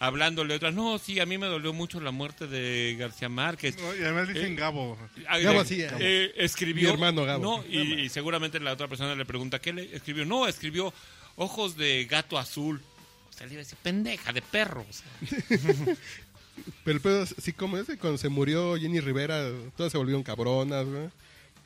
hablándole otra. No, sí, a mí me dolió mucho la muerte de García Márquez. No, y además dicen Eh, Gabo. Ah, Gabo eh, sí, Gabo. eh, escribió. Mi hermano Gabo. No, y, y seguramente la otra persona le pregunta, ¿qué le escribió? No, escribió ojos de gato azul. O sea, le iba a decir, pendeja, de perro. o sea. Pero el pedo, sí, como ese, cuando se murió Jenny Rivera, todas se volvieron cabronas, güey.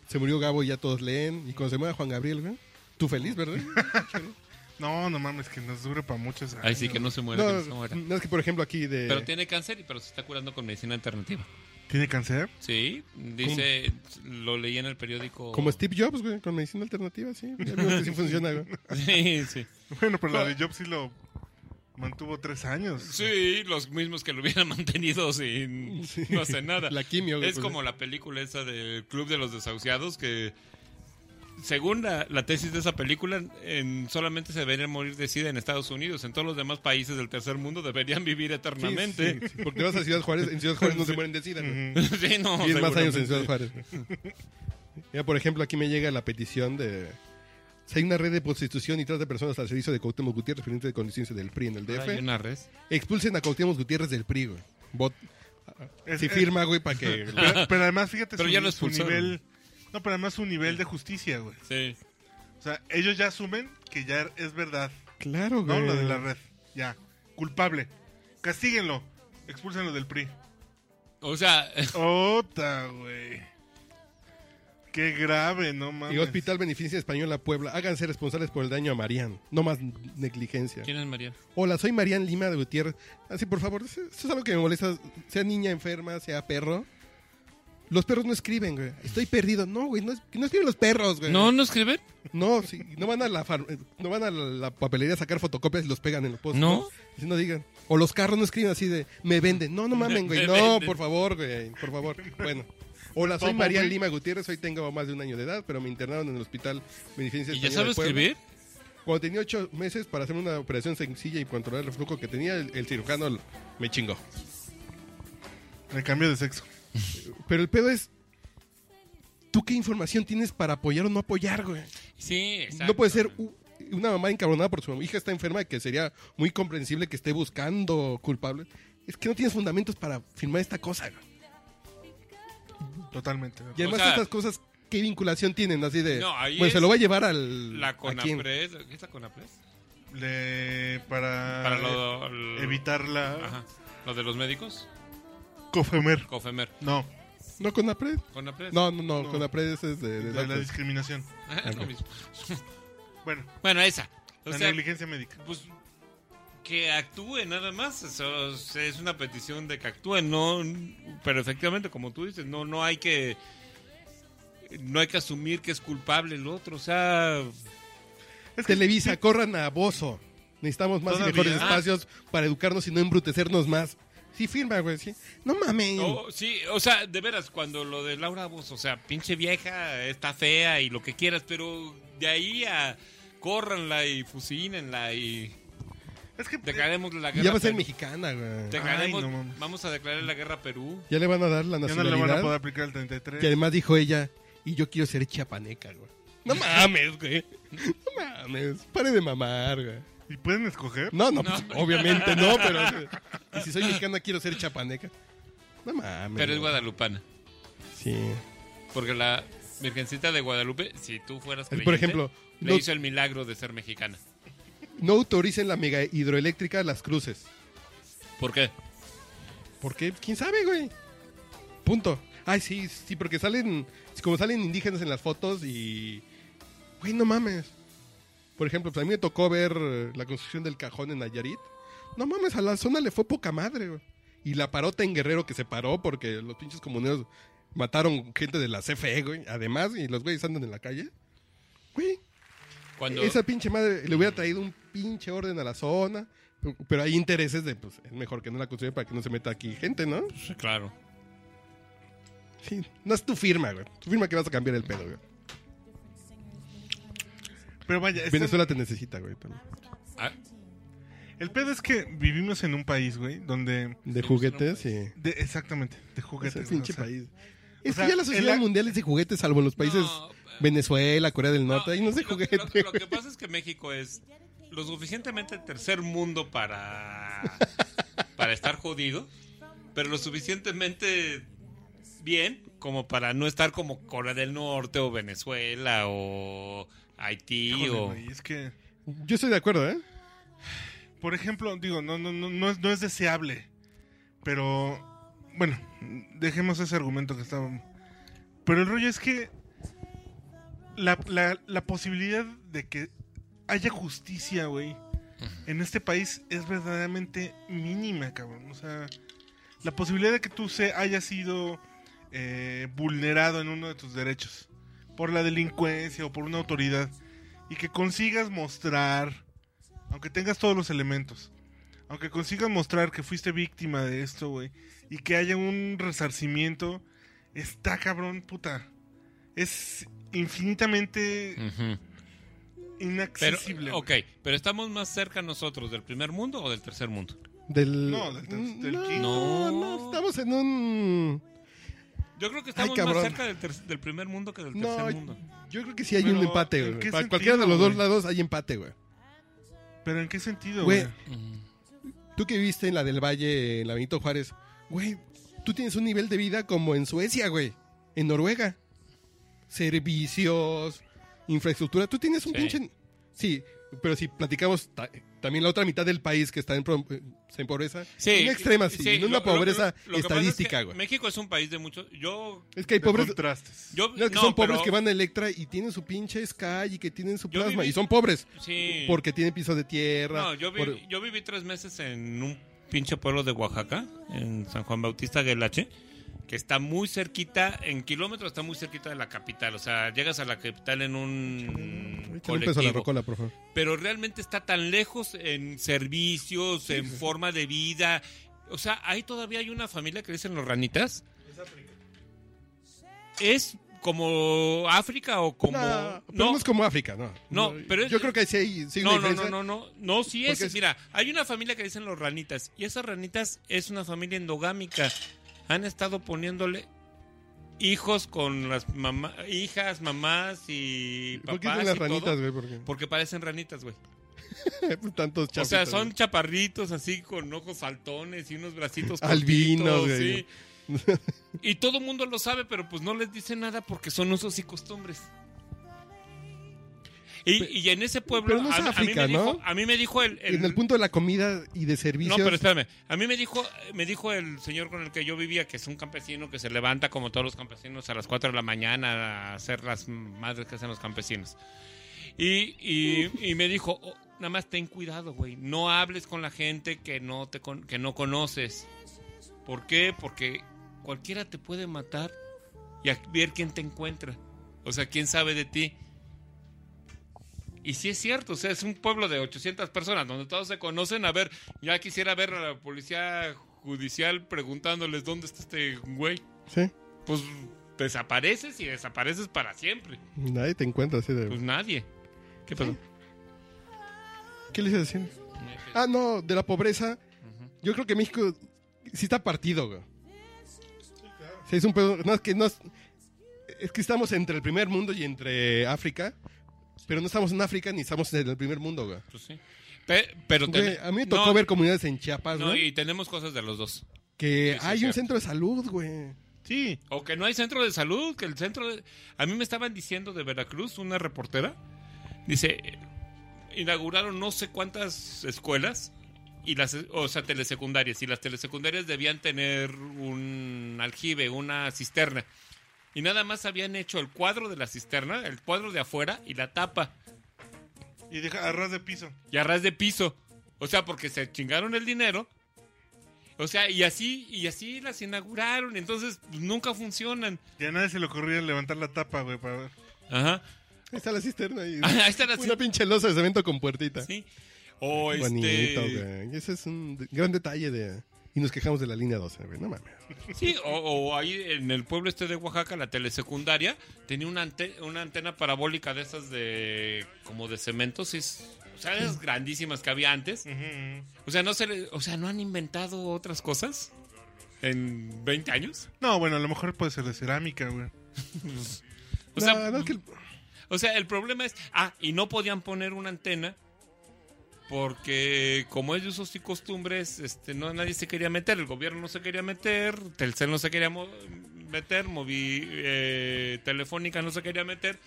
Se murió Gabo y ya todos leen. Y cuando se muere Juan Gabriel, güey. Tú feliz, ¿verdad? No, no mames, que nos dure para muchos años. Ay, sí, que no se muere, que no se No, muera. no es que, por ejemplo, aquí de... Pero tiene cáncer, y pero se está curando con medicina alternativa. ¿Tiene cáncer? Sí, dice, lo leí en el periódico. Como Steve Jobs, güey, con medicina alternativa, sí. Ya vimos que sí funciona, güey. Sí, sí. Bueno, pero la de Jobs sí lo mantuvo tres años. Sí, los mismos que lo hubieran mantenido sin no hace nada. La quimio, güey, Es pues. como la película esa del Club de los Desahuciados que según la, la tesis de esa película, en, solamente se deberían morir de SIDA en Estados Unidos. En todos los demás países del tercer mundo deberían vivir eternamente. Sí, sí, porque vas a Ciudad Juárez, en Ciudad Juárez no se mueren de sida, güey. Sí, no, Y más años en. Ciudad Juárez. Ya, por ejemplo, aquí me llega la petición de... Si hay una red de prostitución y trata de personas al servicio de Cuauhtémoc Gutiérrez, presidente de condiciones del PRI en el Hay DF, una red. expulsen a Cuauhtémoc Gutiérrez del PRI, güey. Si firma, güey, para que... Pero, pero además, fíjate Pero su, ya lo su nivel. No, pero además su nivel de justicia, güey. Sí. O sea, ellos ya asumen que ya es verdad. Claro, No, güey. lo de la red. Ya. Culpable. Castíguenlo. Expúlsenlo del PRI. O sea, Ota, güey. Qué grave, no mames. Y Hospital Beneficencia Española Puebla, háganse responsables por el daño a Marian. No más negligencia. ¿quién es María? Hola, soy Marian Lima de Gutiérrez. Así, por favor, eso es algo que me molesta. Sea niña enferma, sea perro. Los perros no escriben, güey. Estoy perdido. No, güey, no, es- no escriben los perros, güey. ¿No, no escriben? No, sí, no van a la far- no van a la, la papelería a sacar fotocopias y los pegan en los postes. ¿No? Así no digan. O los carros no escriben así de me venden. No, no mamen, güey. Me No, venden. por favor, güey. Por favor. Bueno. Hola, soy ¿Cómo, Marian güey? Lima Gutiérrez. Hoy tengo más de un año de edad, pero me internaron en el hospital Beneficencia ¿Y ya Española sabe de Puebla. escribir? Cuando tenía ocho meses para hacer una operación sencilla y controlar el reflujo que tenía, el, el cirujano me chingó. El cambio de sexo. Pero el pedo es, ¿tú qué información tienes para apoyar o no apoyar, güey? Sí, exacto. No puede ser una mamá encabronada por su hija está enferma, que sería muy comprensible que esté buscando culpable. Es que no tienes fundamentos para firmar esta cosa, güey. Totalmente. Y además sea- estas cosas, ¿qué vinculación tienen? Así de, No, ahí pues se lo va a llevar al... La. CONAPRES. ¿Qué es la CONAPRES? Le- para, Para lo, lo- evitar la Ajá. ¿Lo de los médicos? Cofemer. COFEMER. No, ¿No con APRED? ¿CONAPRES? No, no, no, No. con APRED es de... de de la doctores. discriminación. Ah, es lo mismo. Bueno, Bueno, esa. O la sea, negligencia médica. pues que actúe nada más. Eso es una petición de que actúen, no. Pero efectivamente, como tú dices, no, no hay que. No hay que asumir que es culpable el otro. O sea, Es que Televisa, corran a Bozo. Necesitamos más y Todavía. mejores Ah. espacios para educarnos y no embrutecernos más. Sí, firma, güey, sí. No mames. o- sí, o sea, de veras, cuando lo de Laura Vos, o sea, pinche vieja, está fea y lo que quieras, pero de ahí a córranla y fusínenla y Es que declaremos la guerra. ya va a ser Perú. mexicana, güey. Declaremos- Ay, no mames. vamos a declarar la guerra a Perú. Ya le van a dar la ya no le van a nacionalidad. poder aplicar el 33. que además dijo ella, y yo quiero ser chiapaneca, güey. No mames, güey. No mames. Pare de mamar, güey. ¿Y pueden escoger? No, no, No. pues, obviamente no, pero... Y si soy mexicana quiero ser chapaneca. No mames. Pero es guadalupana. Sí. Porque la Virgencita de Guadalupe, si tú fueras Por creyente, ejemplo, le no- hizo el milagro de ser mexicana. No autoricen la mega hidroeléctrica Las Cruces. ¿Por qué? ¿Por qué? ¿Quién sabe, güey? Punto. Ay, sí, sí, porque salen, como salen indígenas en las fotos y... Güey, no mames. Por ejemplo, pues a mí me tocó ver eh, la construcción del cajón en Nayarit. No mames, a la zona le fue poca madre, güey. Y la parota en Guerrero que se paró porque los pinches comuneros mataron gente de la CFE, güey. Además, y los güeyes andan en la calle. Güey, Cuando esa pinche madre le hubiera traído un pinche orden a la zona. Pero hay intereses de, pues, es mejor que no la construya para que no se meta aquí gente, ¿no? claro. Sí, no es tu firma, güey. Tu firma que vas a cambiar el pedo, güey. Pero vaya, este- Venezuela te necesita, güey. también. Ah, el pedo es que vivimos en un país, güey, donde... De juguetes y... de- exactamente, de juguetes. pinche o sea, país. Es sea, que ya la sociedad la- mundial es de juguetes, salvo los países No, Venezuela, Corea del Norte. ahí no es de lo- juguete. Lo, lo que pasa es que México es lo suficientemente tercer mundo para para estar jodido, pero lo suficientemente bien como para no estar como Corea del Norte o Venezuela o Haití Híjole, o... güey, es que, Yo estoy de acuerdo, ¿eh? por ejemplo, digo, no, no, no, no es, no es deseable, pero bueno, dejemos ese argumento que estaba. Pero el rollo es que la, la, la posibilidad de que haya justicia, güey, en este país es verdaderamente mínima, cabrón. O sea, la posibilidad de que tú se hayas sido eh, vulnerado en uno de tus derechos por la delincuencia o por una autoridad y que consigas mostrar, aunque tengas todos los elementos, aunque consigas mostrar que fuiste víctima de esto, güey, y que haya un resarcimiento, está cabrón, puta. Es infinitamente inaccesible. ok, pero estamos más cerca nosotros del primer mundo o del tercer mundo. Del... No, del- del- del no, quinto. no, No. estamos en un... Yo creo que estamos más cerca del, del primer mundo que del No, tercer mundo. yo creo que sí hay Pero, un empate, ¿en güey. Para cualquiera de los dos lados hay empate, güey. Pero ¿en qué sentido, Güey, güey? Tú que viviste en la del Valle, en la Benito Juárez, güey, tú tienes un nivel de vida como en Suecia, güey. En Noruega. Servicios, infraestructura. Tú tienes un Sí. pinche... Sí, pero si platicamos también la otra mitad del país que está en, pro- en pobreza, una extrema, sí, no una lo- pobreza lo- lo que pasa es estadística, que güey. México es un país de muchos. Yo. Es que hay pobres... contrastes. yo No, es que no, son pobres que van a Electra y tienen su pinche Sky y que tienen su plasma. viví- Y son pobres Sí. porque tienen piso de tierra. No, yo, vi- por- yo viví tres meses en un pinche pueblo de Oaxaca, en San Juan Bautista Guelache, que está muy cerquita, en kilómetros está muy cerquita de la capital. O sea, llegas a la capital en un a la colectivo. rocola, por favor. Pero realmente está tan lejos en servicios, en forma de vida. O sea, ahí todavía hay una familia que dicen los ranitas. Es como África o como... No, no es como África, no. No, pero es- Yo creo que sí hay, sí no, no, no, no, no, no, sí es. Es- Mira, hay una familia que dicen los ranitas y esas ranitas es una familia endogámica. Han estado poniéndole hijos con las mamá, hijas, mamás y ¿Por papás qué dicen las y todo, ranitas, güey? Porque porque parecen ranitas, güey. tantos O sea, chapitos, son güey. chaparritos así con ojos saltones y unos bracitos Albinos, güey. sí. Y todo el mundo lo sabe, pero pues no les dice nada porque son usos y costumbres. Y, y en ese pueblo, pero no es a, a mí África, me dijo, ¿no? a mí me dijo el, el- En el punto de la comida y de servicios. no, pero espérame. A mí me dijo, me dijo el señor con el que yo vivía, que es un campesino que se levanta como todos los campesinos a las 4 de la mañana a hacer las madres que hacen los campesinos. Y, y- y me dijo, "Oh, nada más ten cuidado, güey. No hables con la gente que no, te con- que no conoces. ¿Por qué? Porque cualquiera te puede matar y a ver quién te encuentra. O sea, quién sabe de ti. Y sí es cierto, o sea, es un pueblo de 800 personas donde todos se conocen. A ver, ya quisiera ver a la policía judicial preguntándoles dónde está este güey. Sí. Pues desapareces y desapareces para siempre. Nadie te encuentra así de. Pues nadie. ¿Qué pasó? ¿Qué le hice decir? Ah, no, de la pobreza. Yo creo que México sí está partido, güey. Sí, es un pedo. No, es que no es. Es que estamos entre el primer mundo y entre África. Pero no estamos en África ni estamos en el primer mundo, güey. Pues sí. Pe- pero Güey, a mí me tocó no, ver comunidades en Chiapas, no, güey. y tenemos cosas de los dos. Que sí, sí, hay un cierto. centro de salud, güey. Sí, O que no hay centro de salud, que el centro de... A mí me estaban diciendo de Veracruz, una reportera, dice, inauguraron no sé cuántas escuelas, y las, o sea, telesecundarias, y las telesecundarias debían tener un aljibe, una cisterna. Y nada más habían hecho el cuadro de la cisterna, el cuadro de afuera y la tapa, y deja a ras de piso. y a ras de piso. O sea, porque se chingaron el dinero. O sea, y así, y así las inauguraron, entonces pues, nunca funcionan. Ya a nadie se le ocurría levantar la tapa, güey, para ver. Ajá. Ahí está la cisterna. Y Ahí está la Una pinche losa de cemento con puertita. Sí. O Bonito, este. güey. Ese es un gran detalle de... Y nos quejamos de la línea 12, güey. No mames. Sí, o, o ahí en el pueblo este de Oaxaca, la telesecundaria, tenía una, ante- una antena parabólica de esas de. como de cemento, sí, o sea, esas grandísimas que había antes. O sea, no se le- o sea, no han inventado otras cosas en 20 años. No, bueno, a lo mejor puede ser de cerámica, güey. O No, sea, no, es que el- o sea, el problema es. Ah, y no podían poner una antena porque como es de usos y costumbres, este, no nadie se quería meter, el gobierno no se quería meter, Telcel no se quería mo- meter, Movi, eh, Telefónica no se quería meter,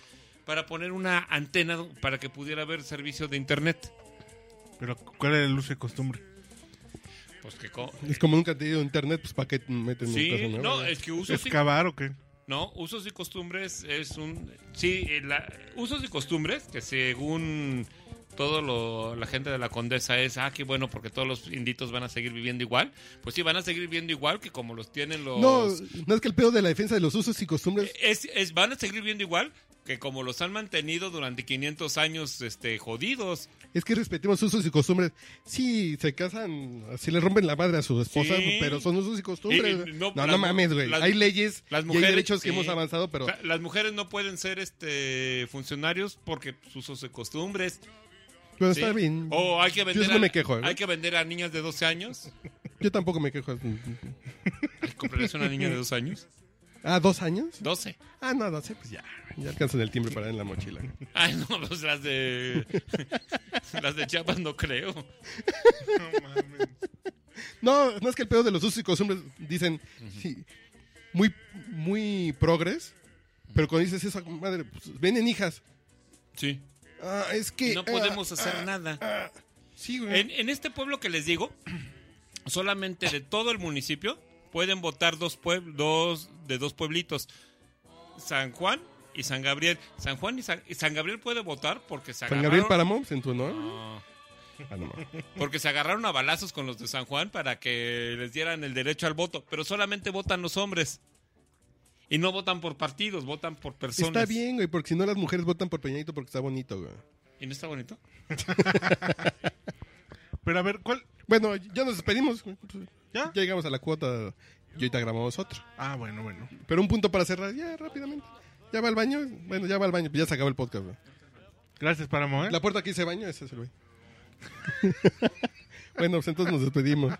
para poner una antena para que pudiera haber servicio de internet. Pero, ¿cuál era el uso y costumbre? Pues que co- Es como nunca te tenido internet, pues ¿para qué meten Sí, un caso, no, es que usos y ¿Excavar o qué? No, usos y costumbres es un... Sí, eh, la- usos y costumbres, que según todo lo, la gente de la condesa es, ah, qué bueno, porque todos los inditos van a seguir viviendo igual. Pues sí, van a seguir viviendo igual que como los tienen los... No, no es que el pedo de la defensa de los usos y costumbres. Es, es- van a seguir viviendo igual que como los han mantenido durante 500 años este, jodidos. Es que respetemos usos y costumbres. Sí, se casan, así le rompen la madre a su esposa, Sí. pero son usos y costumbres. No, no, las mames, güey. Hay leyes las y mujeres, hay derechos que hemos avanzado, pero O sea, las mujeres no pueden ser este funcionarios porque sus usos y costumbres. Pero está bien. O hay que Yo vender, sí no a, me quejo, ¿eh? hay que vender a niñas de 12 años. Yo tampoco me quejo. ¿Comprarías una niña de 2 años? Ah, ¿dos años? 12. Ah, no, no sé, pues ya. Ya alcanzan el timbre para en la mochila. Ay, no, pues las de. las de Chiapas no creo. No mames. No, no es que el pedo de los usos y costumbres dicen, sí, muy, muy progres, pero cuando dices eso, madre, pues, vienen hijas. Sí. Ah, es que... No ah, podemos hacer ah, nada. ah, sí, güey. En, en este pueblo que les digo, solamente de todo el municipio pueden votar dos, pueb- dos de dos pueblitos: San Juan y San Gabriel. San Juan y San, y San Gabriel puede votar porque se San agarraron. Gabriel Paramos en tu honor. No, Ah, porque se agarraron a balazos con los de San Juan para que les dieran el derecho al voto, pero solamente votan los hombres. Y no votan por partidos, votan por personas. Está bien, güey, porque si no las mujeres votan por Peñanito porque está bonito, güey. ¿Y no está bonito? Pero a ver, ¿cuál? Bueno, ya nos despedimos. ¿Ya? Ya llegamos a la cuota y ahorita grabamos otro. Ah, bueno, bueno. Pero un punto para cerrar, ya rápidamente. ¿Ya va al baño? Bueno, ya va al baño, ya se acabó el podcast, güey. Gracias, Páramo, ¿eh? La puerta aquí se baña, ese es el güey. bueno, pues entonces nos despedimos.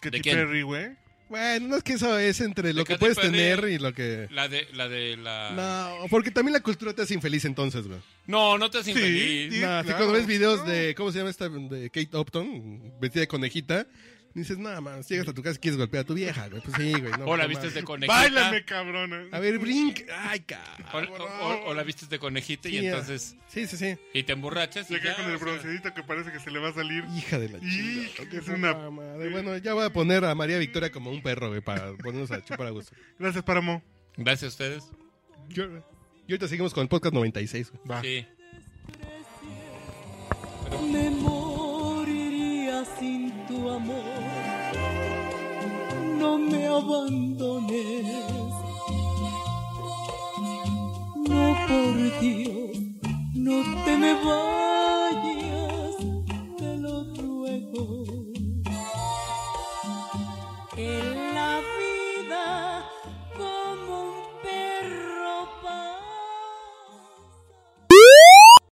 Katy ¿De quién? Perry, güey. Bueno, no es que eso es entre lo que puedes tener y lo que... La de la de la No, porque también la cultura te hace infeliz entonces, güey. No, no te haces Sí, infeliz. sí. No, así claro. cuando ves videos de, ¿cómo se llama esta? De Kate Upton, vestida de conejita, dices, nada más, llegas a tu casa y quieres golpear a tu vieja, güey. Pues sí, güey. No, O la vistes de conejita. Báilame, cabrona. A ver, Blink. Ay, O, cabrón. o- o- o la vistes de conejita y entonces. Sí, sí, sí. Y te emborrachas ya, con el sea, bronceadito que parece que se le va a salir. Hija de la Hija, chica. que es una- madre. Bueno, ya voy a poner a María Victoria como un perro, güey, para ponernos a chupar a gusto. Gracias, Páramo. Gracias a ustedes. Yo, y ahorita seguimos con el podcast 96. güey. Va. Sí. me sin tu amor. No me abandones. No, por Dios, no te me vayas.